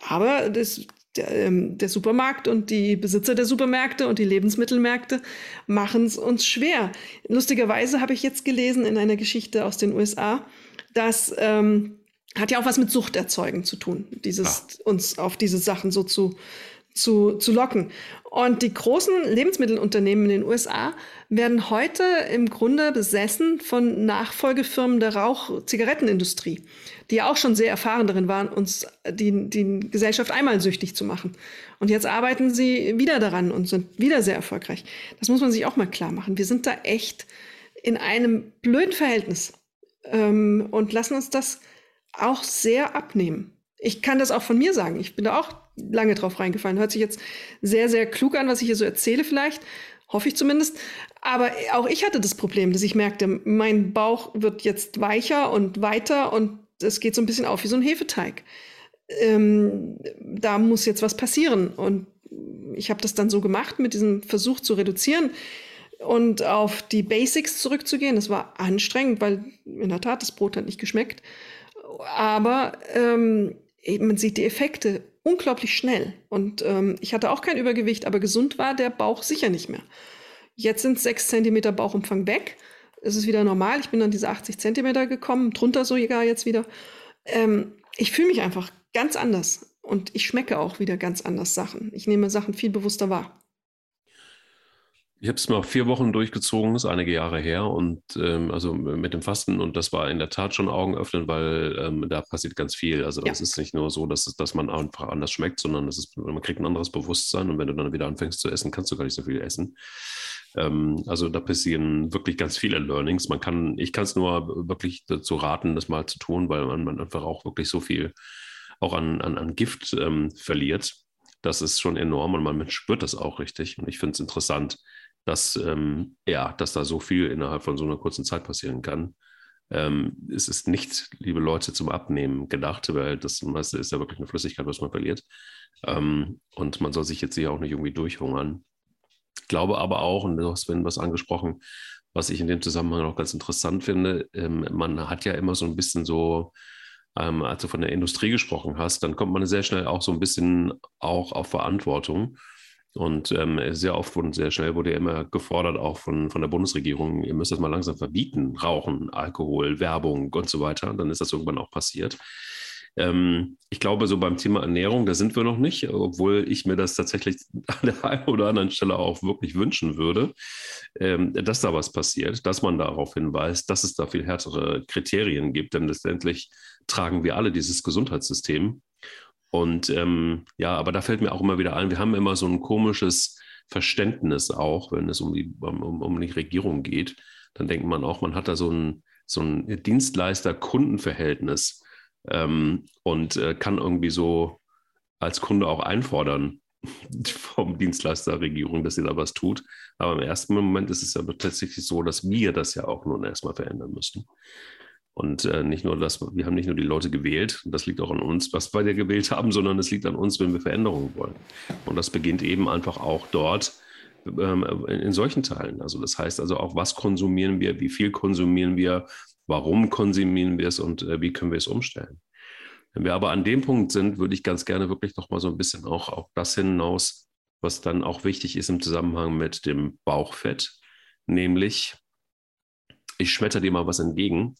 Aber das, der, ähm, der, Supermarkt und die Besitzer der Supermärkte und die Lebensmittelmärkte machen es uns schwer. Lustigerweise habe ich jetzt gelesen in einer Geschichte aus den USA, dass ähm, hat ja auch was mit Suchterzeugen zu tun, dieses ah. uns auf diese Sachen so zu zu, zu locken. Und die großen Lebensmittelunternehmen in den USA werden heute im Grunde besessen von Nachfolgefirmen der Rauch-Zigarettenindustrie, die ja auch schon sehr erfahren darin waren, uns die, die Gesellschaft einmal süchtig zu machen. Und jetzt arbeiten sie wieder daran und sind wieder sehr erfolgreich. Das muss man sich auch mal klar machen. Wir sind da echt in einem blöden Verhältnis ähm, und lassen uns das auch sehr abnehmen. Ich kann das auch von mir sagen. Ich bin da auch lange drauf reingefallen. Hört sich jetzt sehr, sehr klug an, was ich hier so erzähle vielleicht. Hoffe ich zumindest. Aber auch ich hatte das Problem, dass ich merkte, mein Bauch wird jetzt weicher und weiter und es geht so ein bisschen auf wie so ein Hefeteig. Ähm, da muss jetzt was passieren. Und ich habe das dann so gemacht mit diesem Versuch zu reduzieren und auf die Basics zurückzugehen. Das war anstrengend, weil in der Tat das Brot hat nicht geschmeckt. Aber ähm, man sieht die Effekte unglaublich schnell. Und ähm, ich hatte auch kein Übergewicht, aber gesund war der Bauch sicher nicht mehr. Jetzt sind sechs Zentimeter Bauchumfang weg. Es ist wieder normal. Ich bin an diese 80 Zentimeter gekommen, drunter sogar jetzt wieder. Ähm, ich fühle mich einfach ganz anders und ich schmecke auch wieder ganz anders Sachen. Ich nehme Sachen viel bewusster wahr. Ich habe es mal vier Wochen durchgezogen, ist einige Jahre her und ähm, also mit dem Fasten und das war in der Tat schon Augen öffnen, weil ähm, da passiert ganz viel. Also ja. es ist nicht nur so, dass, dass man einfach anders schmeckt, sondern es ist, man kriegt ein anderes Bewusstsein und wenn du dann wieder anfängst zu essen, kannst du gar nicht so viel essen. Ähm, also da passieren wirklich ganz viele Learnings. Man kann, ich kann es nur wirklich dazu raten, das mal zu tun, weil man, man einfach auch wirklich so viel auch an, an, an Gift ähm, verliert. Das ist schon enorm und man spürt das auch richtig. Und ich finde es interessant, dass, ähm, ja, dass da so viel innerhalb von so einer kurzen Zeit passieren kann. Ähm, es ist nicht, liebe Leute, zum Abnehmen gedacht, weil das meiste ist ja wirklich eine Flüssigkeit, was man verliert. Ähm, und man soll sich jetzt hier auch nicht irgendwie durchhungern. Ich glaube aber auch, und du hast Sven was angesprochen, was ich in dem Zusammenhang auch ganz interessant finde, ähm, man hat ja immer so ein bisschen so, ähm, als du von der Industrie gesprochen hast, dann kommt man sehr schnell auch so ein bisschen auch auf Verantwortung. Und ähm, sehr oft und sehr schnell wurde ja immer gefordert, auch von, von der Bundesregierung, ihr müsst das mal langsam verbieten, Rauchen, Alkohol, Werbung und so weiter. Dann ist das irgendwann auch passiert. Ähm, ich glaube, so beim Thema Ernährung, da sind wir noch nicht, obwohl ich mir das tatsächlich an der einen oder anderen Stelle auch wirklich wünschen würde, ähm, dass da was passiert, dass man darauf hinweist, dass es da viel härtere Kriterien gibt, denn letztendlich tragen wir alle dieses Gesundheitssystem und ähm, ja, aber da fällt mir auch immer wieder ein, wir haben immer so ein komisches Verständnis auch, wenn es um die, um, um die Regierung geht. Dann denkt man auch, man hat da so ein, so ein Dienstleister-Kundenverhältnis ähm, und äh, kann irgendwie so als Kunde auch einfordern vom Dienstleister Regierung, dass sie da was tut. Aber im ersten Moment ist es ja tatsächlich so, dass wir das ja auch nun erstmal verändern müssten. Und äh, nicht nur das, wir haben nicht nur die Leute gewählt, das liegt auch an uns, was wir gewählt haben, sondern es liegt an uns, wenn wir Veränderungen wollen. Und das beginnt eben einfach auch dort ähm, in solchen Teilen. Also das heißt also auch, was konsumieren wir, wie viel konsumieren wir, warum konsumieren wir es und äh, wie können wir es umstellen. Wenn wir aber an dem Punkt sind, würde ich ganz gerne wirklich noch mal so ein bisschen auch auf das hinaus, was dann auch wichtig ist im Zusammenhang mit dem Bauchfett, nämlich ich schmetter dir mal was entgegen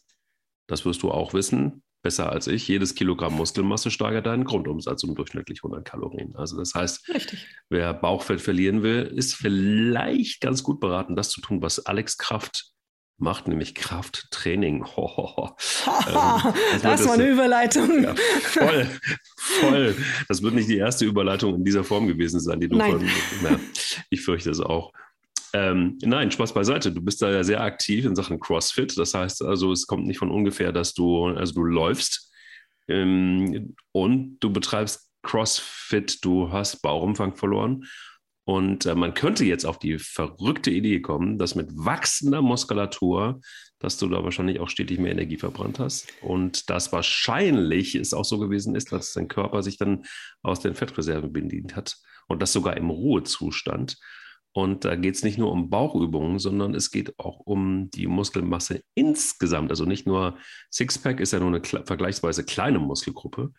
das wirst du auch wissen, besser als ich. Jedes Kilogramm Muskelmasse steigert deinen Grundumsatz um durchschnittlich 100 Kalorien. Also das heißt, Richtig. wer Bauchfett verlieren will, ist vielleicht ganz gut beraten, das zu tun, was Alex Kraft macht, nämlich Krafttraining. Ho, ho, ho. ähm, das, das war eine Überleitung. Ja, voll, voll. Das wird nicht die erste Überleitung in dieser Form gewesen sein, die du Nein. von. Ja, ich fürchte es auch. Ähm, nein, Spaß beiseite. Du bist da ja sehr aktiv in Sachen CrossFit. Das heißt also, es kommt nicht von ungefähr, dass du, also du läufst ähm, und du betreibst CrossFit, du hast Bauchumfang verloren. Und äh, man könnte jetzt auf die verrückte Idee kommen, dass mit wachsender Muskulatur, dass du da wahrscheinlich auch stetig mehr Energie verbrannt hast. Und das wahrscheinlich es auch so gewesen ist, dass dein Körper sich dann aus den Fettreserven bedient hat. Und das sogar im Ruhezustand. Und da geht es nicht nur um Bauchübungen, sondern es geht auch um die Muskelmasse insgesamt. Also nicht nur Sixpack ist ja nur eine vergleichsweise kleine Muskelgruppe.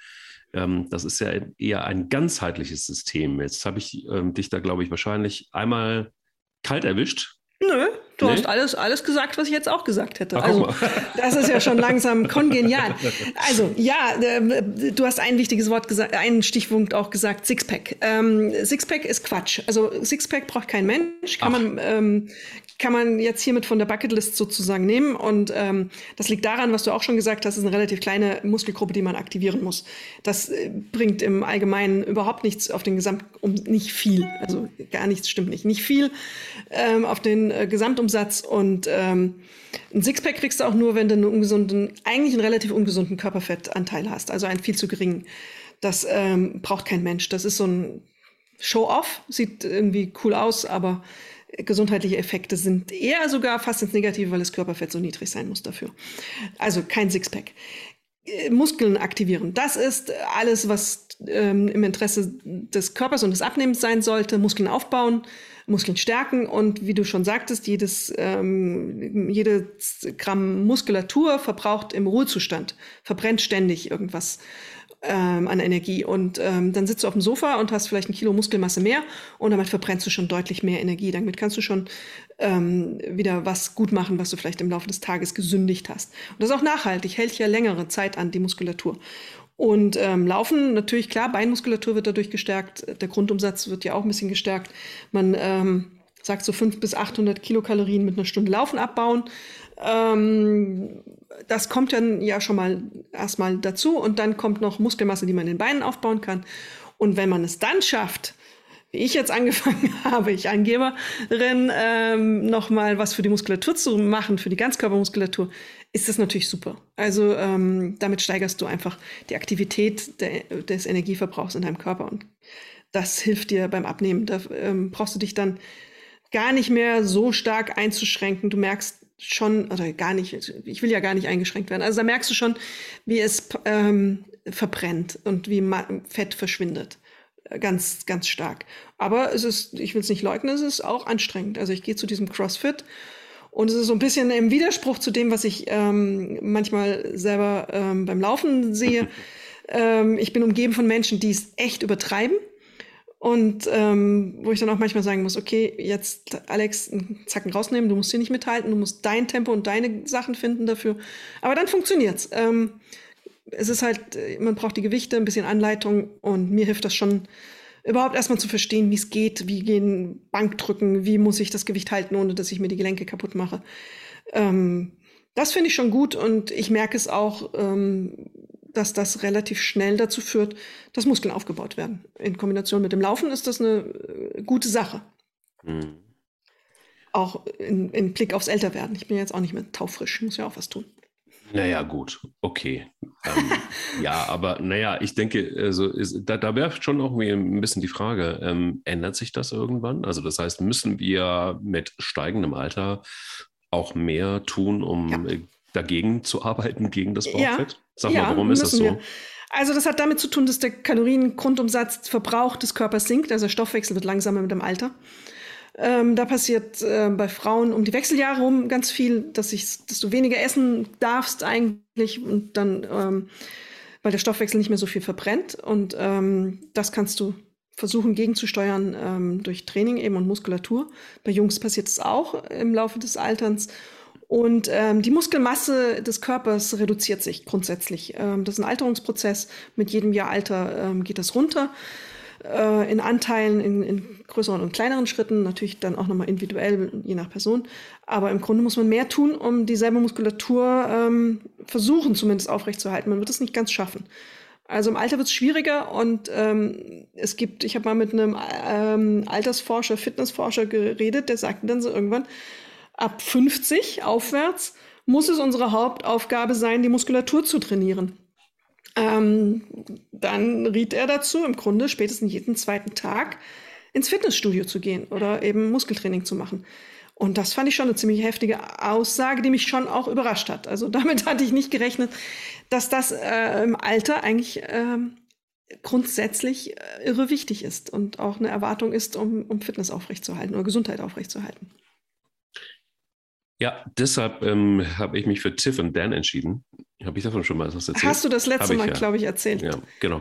Ähm, das ist ja eher ein ganzheitliches System. Jetzt habe ich ähm, dich da, glaube ich, wahrscheinlich einmal kalt erwischt. Nö, Du nee? hast alles, alles gesagt, was ich jetzt auch gesagt hätte. Ach, also, das ist ja schon langsam kongenial. Also, ja, äh, du hast ein wichtiges Wort gesagt, einen Stichpunkt auch gesagt, Sixpack. Ähm, Sixpack ist Quatsch. Also, Sixpack braucht kein Mensch. Kann Ach. man, ähm, kann man jetzt hiermit von der Bucketlist sozusagen nehmen. Und ähm, das liegt daran, was du auch schon gesagt hast, ist eine relativ kleine Muskelgruppe, die man aktivieren muss. Das äh, bringt im Allgemeinen überhaupt nichts auf den Gesamt, um nicht viel. Also gar nichts stimmt nicht. Nicht viel ähm, auf den äh, Gesamtumsatz. Und ähm, ein Sixpack kriegst du auch nur, wenn du einen ungesunden, eigentlich einen relativ ungesunden Körperfettanteil hast. Also einen viel zu geringen. Das ähm, braucht kein Mensch. Das ist so ein Show-off, sieht irgendwie cool aus, aber gesundheitliche Effekte sind eher sogar fast ins Negative, weil das Körperfett so niedrig sein muss dafür. Also kein Sixpack. Äh, Muskeln aktivieren. Das ist alles, was ähm, im Interesse des Körpers und des Abnehmens sein sollte. Muskeln aufbauen, Muskeln stärken und wie du schon sagtest, jedes, ähm, jedes Gramm Muskulatur verbraucht im Ruhezustand, verbrennt ständig irgendwas ähm, an Energie. Und ähm, dann sitzt du auf dem Sofa und hast vielleicht ein Kilo Muskelmasse mehr und damit verbrennst du schon deutlich mehr Energie. Damit kannst du schon ähm, wieder was gut machen, was du vielleicht im Laufe des Tages gesündigt hast. Und das ist auch nachhaltig, hält ja längere Zeit an, die Muskulatur. Und ähm, Laufen, natürlich klar, Beinmuskulatur wird dadurch gestärkt, der Grundumsatz wird ja auch ein bisschen gestärkt. Man ähm, sagt so 500 bis 800 Kilokalorien mit einer Stunde Laufen abbauen. Ähm, das kommt dann ja schon mal erstmal dazu und dann kommt noch Muskelmasse, die man in den Beinen aufbauen kann. Und wenn man es dann schafft, wie ich jetzt angefangen habe, ich Angeberin, ähm, nochmal was für die Muskulatur zu machen, für die Ganzkörpermuskulatur, ist das natürlich super. Also ähm, damit steigerst du einfach die Aktivität de des Energieverbrauchs in deinem Körper und das hilft dir beim Abnehmen. Da ähm, brauchst du dich dann gar nicht mehr so stark einzuschränken. Du merkst schon, oder gar nicht, ich will ja gar nicht eingeschränkt werden. Also da merkst du schon, wie es ähm, verbrennt und wie Fett verschwindet. Ganz, ganz stark. Aber es ist, ich will es nicht leugnen, es ist auch anstrengend. Also ich gehe zu diesem CrossFit und es ist so ein bisschen im Widerspruch zu dem, was ich ähm, manchmal selber ähm, beim Laufen sehe. ähm, ich bin umgeben von Menschen, die es echt übertreiben und ähm, wo ich dann auch manchmal sagen muss, okay, jetzt Alex, einen Zacken rausnehmen, du musst hier nicht mithalten, du musst dein Tempo und deine Sachen finden dafür. Aber dann funktioniert's. Ähm, es ist halt, man braucht die Gewichte, ein bisschen Anleitung und mir hilft das schon, überhaupt erstmal zu verstehen, wie es geht, wie gehen Bankdrücken, wie muss ich das Gewicht halten, ohne dass ich mir die Gelenke kaputt mache. Ähm, das finde ich schon gut und ich merke es auch, ähm, dass das relativ schnell dazu führt, dass Muskeln aufgebaut werden. In Kombination mit dem Laufen ist das eine äh, gute Sache. Mhm. Auch in, in, Blick aufs Älterwerden. Ich bin jetzt auch nicht mehr taufrisch, muss ja auch was tun. Naja, gut, okay. ähm, ja, aber naja, ich denke, also ist, da, da wäre schon auch ein bisschen die Frage, ähm, ändert sich das irgendwann? Also das heißt, müssen wir mit steigendem Alter auch mehr tun, um ja. Äh, dagegen zu arbeiten, gegen das Bauchfett? Ja. Sag ja, mal, warum ist das so? Wir. Also das hat damit zu tun, dass der Kaloriengrundumsatzverbrauch des Körpers sinkt, also der Stoffwechsel wird langsamer mit dem Alter. Ähm, da passiert äh, bei Frauen um die Wechseljahre rum ganz viel, dass, ich, dass du weniger essen darfst eigentlich und dann, ähm, weil der Stoffwechsel nicht mehr so viel verbrennt. Und ähm, das kannst du versuchen gegenzusteuern ähm, durch Training eben und Muskulatur. Bei Jungs passiert es auch im Laufe des Alterns. Und ähm, die Muskelmasse des Körpers reduziert sich grundsätzlich. Ähm, das ist ein Alterungsprozess. Mit jedem Jahr Alter ähm, geht das runter. Äh, in Anteilen, in, in, größeren und kleineren Schritten, natürlich dann auch nochmal individuell, je nach Person. Aber im Grunde muss man mehr tun, um dieselbe Muskulatur ähm, versuchen, zumindest aufrechtzuerhalten. Man wird es nicht ganz schaffen. Also im Alter wird es schwieriger und ähm, es gibt, ich habe mal mit einem ähm, Altersforscher, Fitnessforscher geredet, der sagte dann so irgendwann, ab 50 aufwärts muss es unsere Hauptaufgabe sein, die Muskulatur zu trainieren. Ähm, dann riet er dazu, im Grunde spätestens jeden zweiten Tag ins Fitnessstudio zu gehen oder eben Muskeltraining zu machen. Und das fand ich schon eine ziemlich heftige Aussage, die mich schon auch überrascht hat. Also damit hatte ich nicht gerechnet, dass das äh, im Alter eigentlich äh, grundsätzlich irre wichtig ist und auch eine Erwartung ist, um, um Fitness aufrechtzuerhalten oder Gesundheit aufrechtzuerhalten. Ja, deshalb ähm, habe ich mich für Tiff und Dan entschieden. Habe ich davon schon mal was erzählt? Hast du das letzte Mal, ja. glaube ich, erzählt? Ja, genau.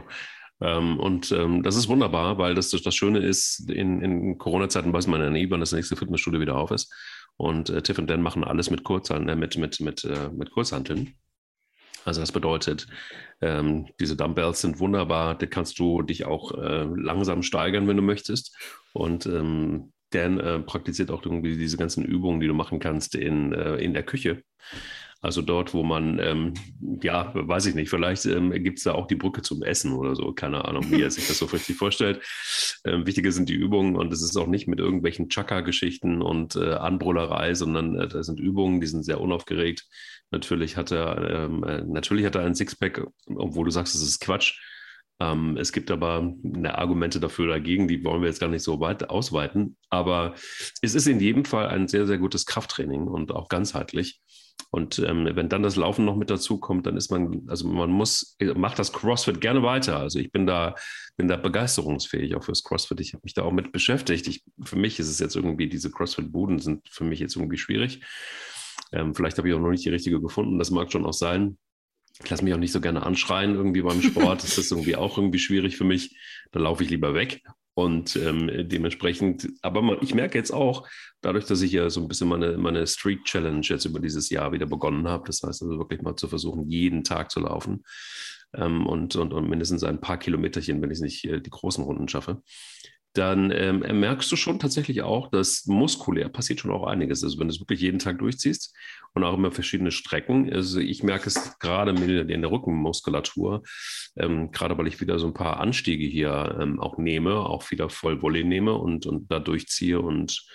Ähm, und ähm, das ist wunderbar, weil das, das Schöne ist, in, in Corona-Zeiten weiß man ja nie, wann das nächste Fitnessstudio wieder auf ist. Und äh, Tiff und Dan machen alles mit Kurzhanteln, äh, mit, mit, mit, äh, mit Kurzhanteln. Also das bedeutet, ähm, diese Dumbbells sind wunderbar, da kannst du dich auch äh, langsam steigern, wenn du möchtest. Und ähm, Dan äh, praktiziert auch irgendwie diese ganzen Übungen, die du machen kannst in, äh, in der Küche. Also dort, wo man, ähm, ja, weiß ich nicht, vielleicht ähm, gibt es da auch die Brücke zum Essen oder so, keine Ahnung, wie er sich das so richtig vorstellt. Ähm, wichtiger sind die Übungen und es ist auch nicht mit irgendwelchen Chaka-Geschichten und äh, Anbrullerei, sondern äh, das sind Übungen, die sind sehr unaufgeregt. Natürlich hat er, ähm, äh, natürlich hat er ein Sixpack, obwohl du sagst, es ist Quatsch. Ähm, es gibt aber eine Argumente dafür dagegen, die wollen wir jetzt gar nicht so weit ausweiten. Aber es ist in jedem Fall ein sehr, sehr gutes Krafttraining und auch ganzheitlich. Und ähm, wenn dann das Laufen noch mit dazu kommt, dann ist man, also man muss, macht das CrossFit gerne weiter. Also ich bin da, bin da begeisterungsfähig auch fürs CrossFit. Ich habe mich da auch mit beschäftigt. Ich, für mich ist es jetzt irgendwie, diese CrossFit-Buden sind für mich jetzt irgendwie schwierig. Ähm, vielleicht habe ich auch noch nicht die richtige gefunden. Das mag schon auch sein. Ich lasse mich auch nicht so gerne anschreien irgendwie beim Sport. Das ist irgendwie auch irgendwie schwierig für mich. Da laufe ich lieber weg. Und ähm, dementsprechend, aber man, ich merke jetzt auch, dadurch, dass ich ja so ein bisschen meine, meine Street Challenge jetzt über dieses Jahr wieder begonnen habe, das heißt also wirklich mal zu versuchen, jeden Tag zu laufen ähm, und, und, und mindestens ein paar Kilometerchen, wenn ich nicht äh, die großen Runden schaffe, dann ähm, merkst du schon tatsächlich auch, dass muskulär passiert schon auch einiges. Also wenn du es wirklich jeden Tag durchziehst und auch immer verschiedene Strecken. Also ich merke es gerade in der Rückenmuskulatur, ähm, gerade weil ich wieder so ein paar Anstiege hier ähm, auch nehme, auch wieder voll Volley nehme und, und da durchziehe. Und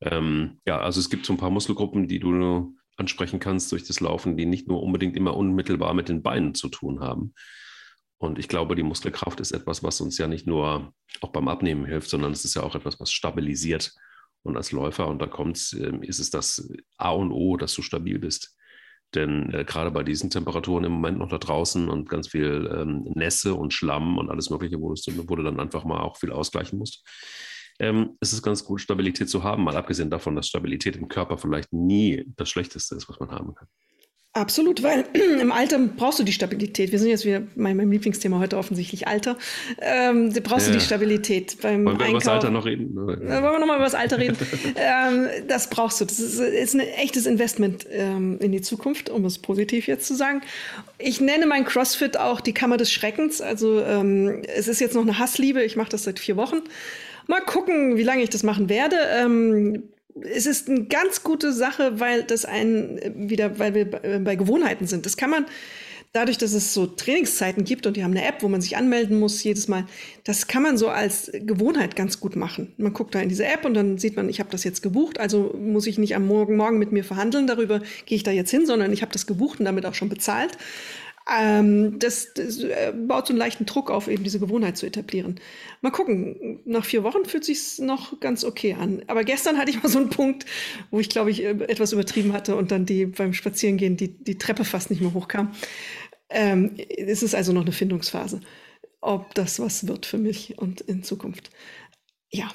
ähm, ja, also es gibt so ein paar Muskelgruppen, die du ansprechen kannst durch das Laufen, die nicht nur unbedingt immer unmittelbar mit den Beinen zu tun haben. Und ich glaube, die Muskelkraft ist etwas, was uns ja nicht nur auch beim Abnehmen hilft, sondern es ist ja auch etwas, was stabilisiert. Und als Läufer, und da kommt ähm, ist es das A und O, dass du stabil bist. Denn äh, gerade bei diesen Temperaturen im Moment noch da draußen und ganz viel ähm, Nässe und Schlamm und alles Mögliche, wo du, wo du dann einfach mal auch viel ausgleichen musst, ähm, ist es ganz gut, Stabilität zu haben. Mal abgesehen davon, dass Stabilität im Körper vielleicht nie das Schlechteste ist, was man haben kann. Absolut, weil im Alter brauchst du die Stabilität. Wir sind jetzt wieder mein, mein Lieblingsthema heute offensichtlich Alter. Ähm, da brauchst ja. du die Stabilität beim Wollen wir Einkauf. über das Alter noch reden? Äh, wollen wir nochmal über das Alter reden? ähm, das brauchst du. Das ist, ist ein echtes Investment ähm, in die Zukunft, um es positiv jetzt zu sagen. Ich nenne mein CrossFit auch die Kammer des Schreckens. Also ähm, es ist jetzt noch eine Hassliebe. Ich mache das seit vier Wochen. Mal gucken, wie lange ich das machen werde. Ähm, es ist eine ganz gute Sache, weil das ein wieder, weil wir bei Gewohnheiten sind. Das kann man dadurch, dass es so Trainingszeiten gibt und die haben eine App, wo man sich anmelden muss jedes Mal, das kann man so als Gewohnheit ganz gut machen. Man guckt da in diese App und dann sieht man, ich habe das jetzt gebucht, also muss ich nicht am Morgen morgen mit mir verhandeln darüber, gehe ich da jetzt hin, sondern ich habe das gebucht und damit auch schon bezahlt. Ähm, das, das äh, baut so einen leichten Druck auf, eben diese Gewohnheit zu etablieren. Mal gucken, nach vier Wochen fühlt sich noch ganz okay an. Aber gestern hatte ich mal so einen Punkt, wo ich, glaube ich, äh, etwas übertrieben hatte und dann die beim Spazierengehen die, die Treppe fast nicht mehr hochkam. Ähm, es ist also noch eine Findungsphase, ob das was wird für mich und in Zukunft. Ja.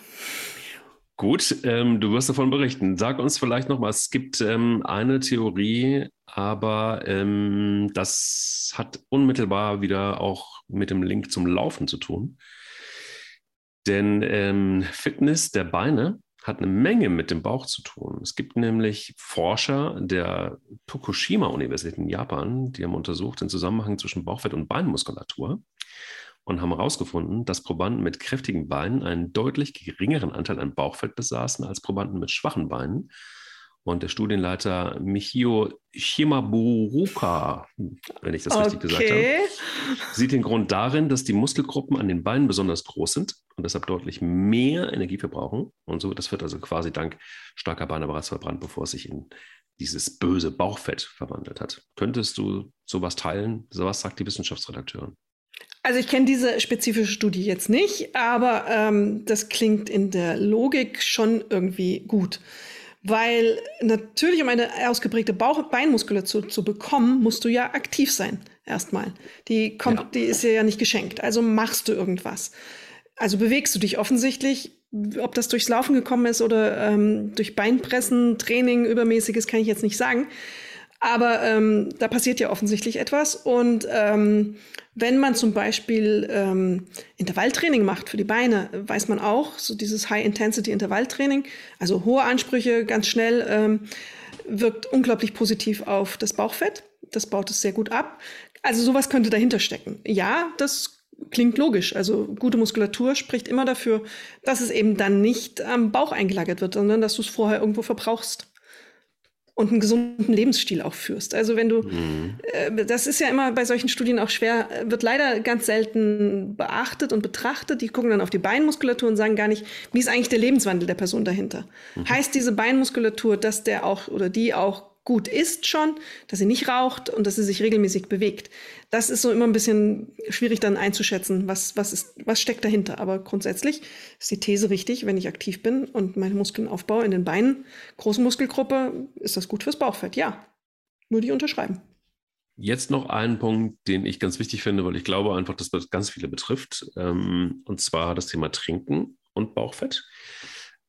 Gut, ähm, du wirst davon berichten. Sag uns vielleicht noch mal, es gibt ähm, eine Theorie, aber ähm, das hat unmittelbar wieder auch mit dem Link zum Laufen zu tun. Denn ähm, Fitness der Beine hat eine Menge mit dem Bauch zu tun. Es gibt nämlich Forscher der Tokushima-Universität in Japan, die haben untersucht den Zusammenhang zwischen Bauchfett und Beinmuskulatur und haben herausgefunden, dass Probanden mit kräftigen Beinen einen deutlich geringeren Anteil an Bauchfett besaßen als Probanden mit schwachen Beinen. Und der Studienleiter Michio Shimaburuka, wenn ich das okay. richtig gesagt habe, sieht den Grund darin, dass die Muskelgruppen an den Beinen besonders groß sind und deshalb deutlich mehr Energie verbrauchen. Und so, das wird also quasi dank starker Beine bereits verbrannt, bevor es sich in dieses böse Bauchfett verwandelt hat. Könntest du sowas teilen? Sowas sagt die Wissenschaftsredakteurin. Also ich kenne diese spezifische Studie jetzt nicht, aber ähm, das klingt in der Logik schon irgendwie gut. Weil natürlich, um eine ausgeprägte Bauch Beinmuskulatur zu bekommen, musst du ja aktiv sein, erstmal. Die, kommt, ja. die ist dir ja nicht geschenkt. Also machst du irgendwas. Also bewegst du dich offensichtlich. Ob das durchs Laufen gekommen ist oder ähm, durch Beinpressen, Training, übermäßiges, kann ich jetzt nicht sagen. Aber ähm, da passiert ja offensichtlich etwas. Und ähm, wenn man zum Beispiel ähm, Intervalltraining macht für die Beine, weiß man auch, so dieses High-Intensity-Intervalltraining, also hohe Ansprüche ganz schnell, ähm, wirkt unglaublich positiv auf das Bauchfett. Das baut es sehr gut ab. Also sowas könnte dahinter stecken. Ja, das klingt logisch. Also gute Muskulatur spricht immer dafür, dass es eben dann nicht am Bauch eingelagert wird, sondern dass du es vorher irgendwo verbrauchst und einen gesunden Lebensstil auch führst. Also wenn du, mhm. äh, das ist ja immer bei solchen Studien auch schwer, wird leider ganz selten beachtet und betrachtet. Die gucken dann auf die Beinmuskulatur und sagen gar nicht, wie ist eigentlich der Lebenswandel der Person dahinter. Mhm. Heißt diese Beinmuskulatur, dass der auch oder die auch gut isst schon, dass sie nicht raucht und dass sie sich regelmäßig bewegt. Das ist so immer ein bisschen schwierig dann einzuschätzen, was, was, ist, was steckt dahinter. Aber grundsätzlich ist die These richtig, wenn ich aktiv bin und meine Muskeln aufbaue in den Beinen, große Muskelgruppe, ist das gut fürs Bauchfett. Ja, nur die unterschreiben. Jetzt noch einen Punkt, den ich ganz wichtig finde, weil ich glaube einfach, dass das ganz viele betrifft. Ähm, und zwar das Thema Trinken und Bauchfett.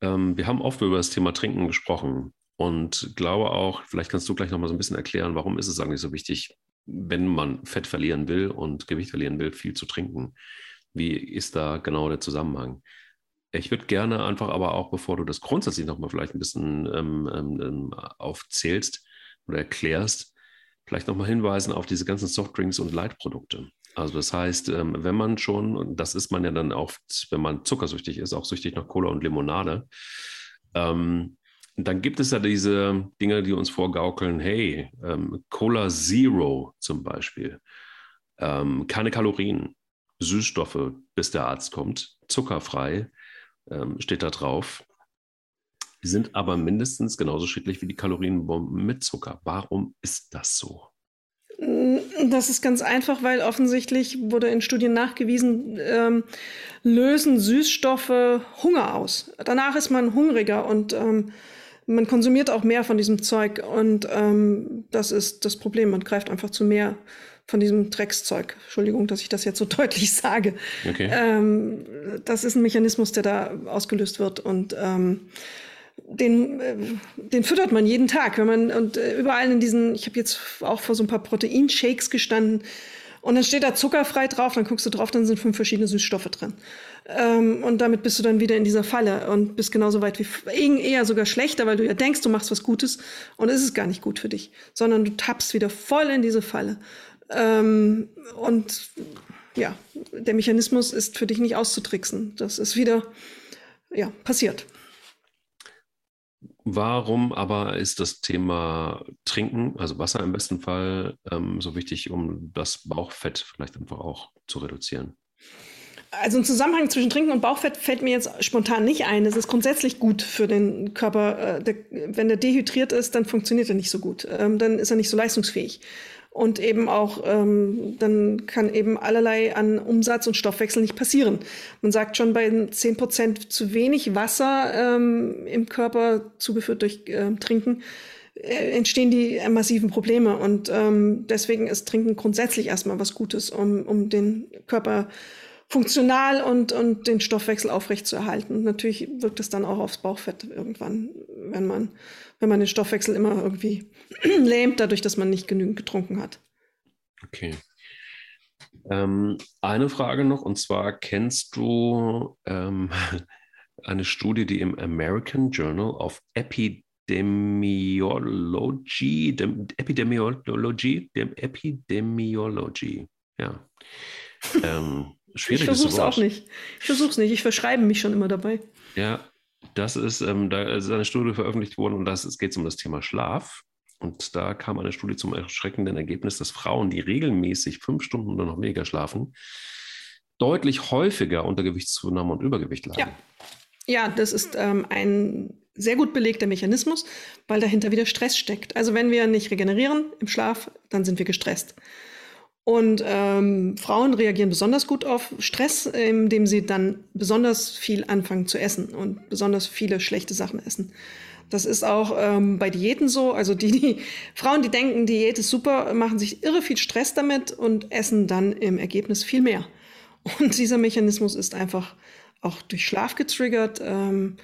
Ähm, wir haben oft über das Thema Trinken gesprochen. Und glaube auch, vielleicht kannst du gleich noch mal so ein bisschen erklären, warum ist es eigentlich so wichtig, wenn man Fett verlieren will und Gewicht verlieren will, viel zu trinken. Wie ist da genau der Zusammenhang? Ich würde gerne einfach aber auch, bevor du das grundsätzlich nochmal vielleicht ein bisschen ähm, ähm, ähm, aufzählst oder erklärst, vielleicht nochmal hinweisen auf diese ganzen Softdrinks und Leitprodukte. Also das heißt, ähm, wenn man schon, und das ist man ja dann oft, wenn man zuckersüchtig ist, auch süchtig nach Cola und Limonade, ähm, dann gibt es ja diese Dinge, die uns vorgaukeln, hey, ähm, Cola Zero zum Beispiel, ähm, keine Kalorien, Süßstoffe, bis der Arzt kommt, zuckerfrei, ähm, steht da drauf. Sind aber mindestens genauso schädlich wie die Kalorienbomben mit Zucker. Warum ist das so? Das ist ganz einfach, weil offensichtlich wurde in Studien nachgewiesen, ähm, lösen Süßstoffe Hunger aus. Danach ist man hungriger und ähm, man konsumiert auch mehr von diesem Zeug. Und ähm, das ist das Problem. Man greift einfach zu mehr von diesem Dreckszeug. Entschuldigung, dass ich das jetzt so deutlich sage. Okay. Ähm, das ist ein Mechanismus, der da ausgelöst wird. Und ähm, den, äh, den füttert man jeden Tag. Wenn man und äh, überall in diesen, ich habe jetzt auch vor so ein paar Proteinshakes gestanden und dann steht da zuckerfrei drauf, dann guckst du drauf, dann sind fünf verschiedene Süßstoffe drin. Ähm, und damit bist du dann wieder in dieser Falle und bist genauso weit wie eher sogar schlechter, weil du ja denkst, du machst was Gutes und es ist gar nicht gut für dich, sondern du tappst wieder voll in diese Falle. Ähm, und ja, der Mechanismus ist für dich nicht auszutricksen. Das ist wieder ja, passiert. Warum aber ist das Thema Trinken, also Wasser im besten Fall, ähm, so wichtig, um das Bauchfett vielleicht einfach auch zu reduzieren? Also ein Zusammenhang zwischen Trinken und Bauchfett fällt mir jetzt spontan nicht ein. Es ist grundsätzlich gut für den Körper. Äh, der, wenn der dehydriert ist, dann funktioniert er nicht so gut. Ähm, dann ist er nicht so leistungsfähig und eben auch, ähm, dann kann eben allerlei an Umsatz und Stoffwechsel nicht passieren. Man sagt schon bei 10 Prozent zu wenig Wasser ähm, im Körper, zugeführt durch äh, Trinken, entstehen die äh, massiven Probleme. Und ähm, deswegen ist Trinken grundsätzlich erstmal was Gutes, um, um den Körper funktional und, und den Stoffwechsel aufrechtzuerhalten. Natürlich wirkt es dann auch aufs Bauchfett irgendwann, wenn man, wenn man den Stoffwechsel immer irgendwie lähmt, dadurch, dass man nicht genügend getrunken hat. Okay. Ähm, eine Frage noch, und zwar kennst du ähm, eine Studie, die im American Journal of Epidemiology, dem, Epidemiology, dem Epidemiology, ja. Ähm, schwierig ich versuche es auch nicht. Ich versuche es nicht. Ich verschreibe mich schon immer dabei. Ja, das ist, ähm, da ist eine Studie veröffentlicht worden und das, es geht um das Thema Schlaf. Und da kam eine Studie zum erschreckenden Ergebnis, dass Frauen, die regelmäßig fünf Stunden oder noch weniger schlafen, deutlich häufiger unter Gewichtszunahme und Übergewicht leiden. Ja, ja das ist ähm, ein sehr gut belegter Mechanismus, weil dahinter wieder Stress steckt. Also wenn wir nicht regenerieren im Schlaf, dann sind wir gestresst. Und ähm, Frauen reagieren besonders gut auf Stress, indem sie dann besonders viel anfangen zu essen und besonders viele schlechte Sachen essen. Das ist auch ähm, bei Diäten so. Also die, die Frauen, die denken, Diät ist super, machen sich irre viel Stress damit und essen dann im Ergebnis viel mehr. Und dieser Mechanismus ist einfach auch durch Schlaf getriggert. Ähm,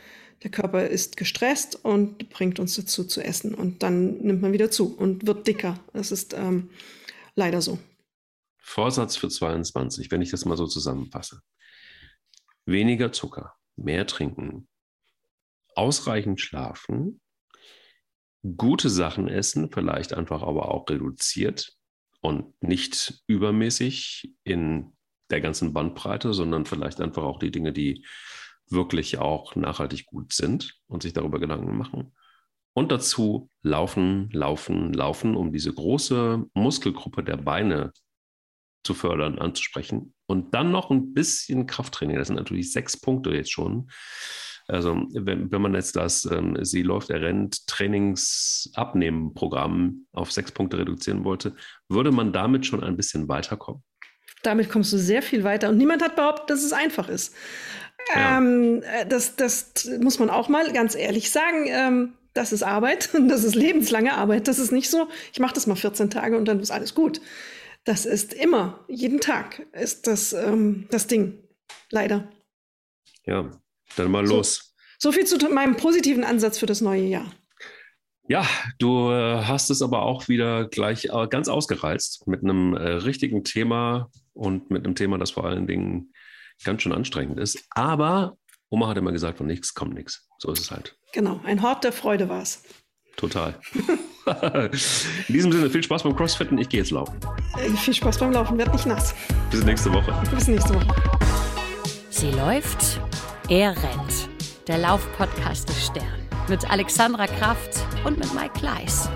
der Körper ist gestresst und bringt uns dazu zu essen. Und dann nimmt man wieder zu und wird dicker. Das ist ähm, leider so. Vorsatz für 22, wenn ich das mal so zusammenfasse. Weniger Zucker, mehr trinken, ausreichend schlafen, gute Sachen essen, vielleicht einfach aber auch reduziert und nicht übermäßig in der ganzen Bandbreite, sondern vielleicht einfach auch die Dinge, die wirklich auch nachhaltig gut sind und sich darüber Gedanken machen. Und dazu laufen, laufen, laufen, um diese große Muskelgruppe der Beine zu fördern, anzusprechen. Und dann noch ein bisschen Krafttraining. Das sind natürlich sechs Punkte jetzt schon. Also wenn, wenn man jetzt das, ähm, sie läuft, er rennt, Trainingsabnehmen-Programm auf sechs Punkte reduzieren wollte, würde man damit schon ein bisschen weiterkommen? Damit kommst du sehr viel weiter. Und niemand hat behauptet, dass es einfach ist. Ja. Ähm, äh, das, das muss man auch mal ganz ehrlich sagen. Ähm, das ist Arbeit, das ist lebenslange Arbeit. Das ist nicht so, ich mache das mal 14 Tage und dann ist alles gut. Das ist immer, jeden Tag ist das ähm, das Ding. Leider. Ja, dann mal los. So, so viel zu meinem positiven Ansatz für das neue Jahr. Ja, du äh, hast es aber auch wieder gleich äh, ganz ausgereizt mit einem äh, richtigen Thema und mit einem Thema, das vor allen Dingen ganz schön anstrengend ist. Aber Oma hat immer gesagt, von nichts kommt nichts. So ist es halt. Genau, ein Hort der Freude war es. Total. In diesem Sinne, viel Spaß beim Crossfitten. Ich gehe jetzt laufen. Äh, viel Spaß beim Laufen, werd nicht nass. Bis nächste Woche. Bis nächste Woche. Sie läuft, er rennt. Der Laufpodcast des Stern. Mit Alexandra Kraft und mit Mike Kleiss.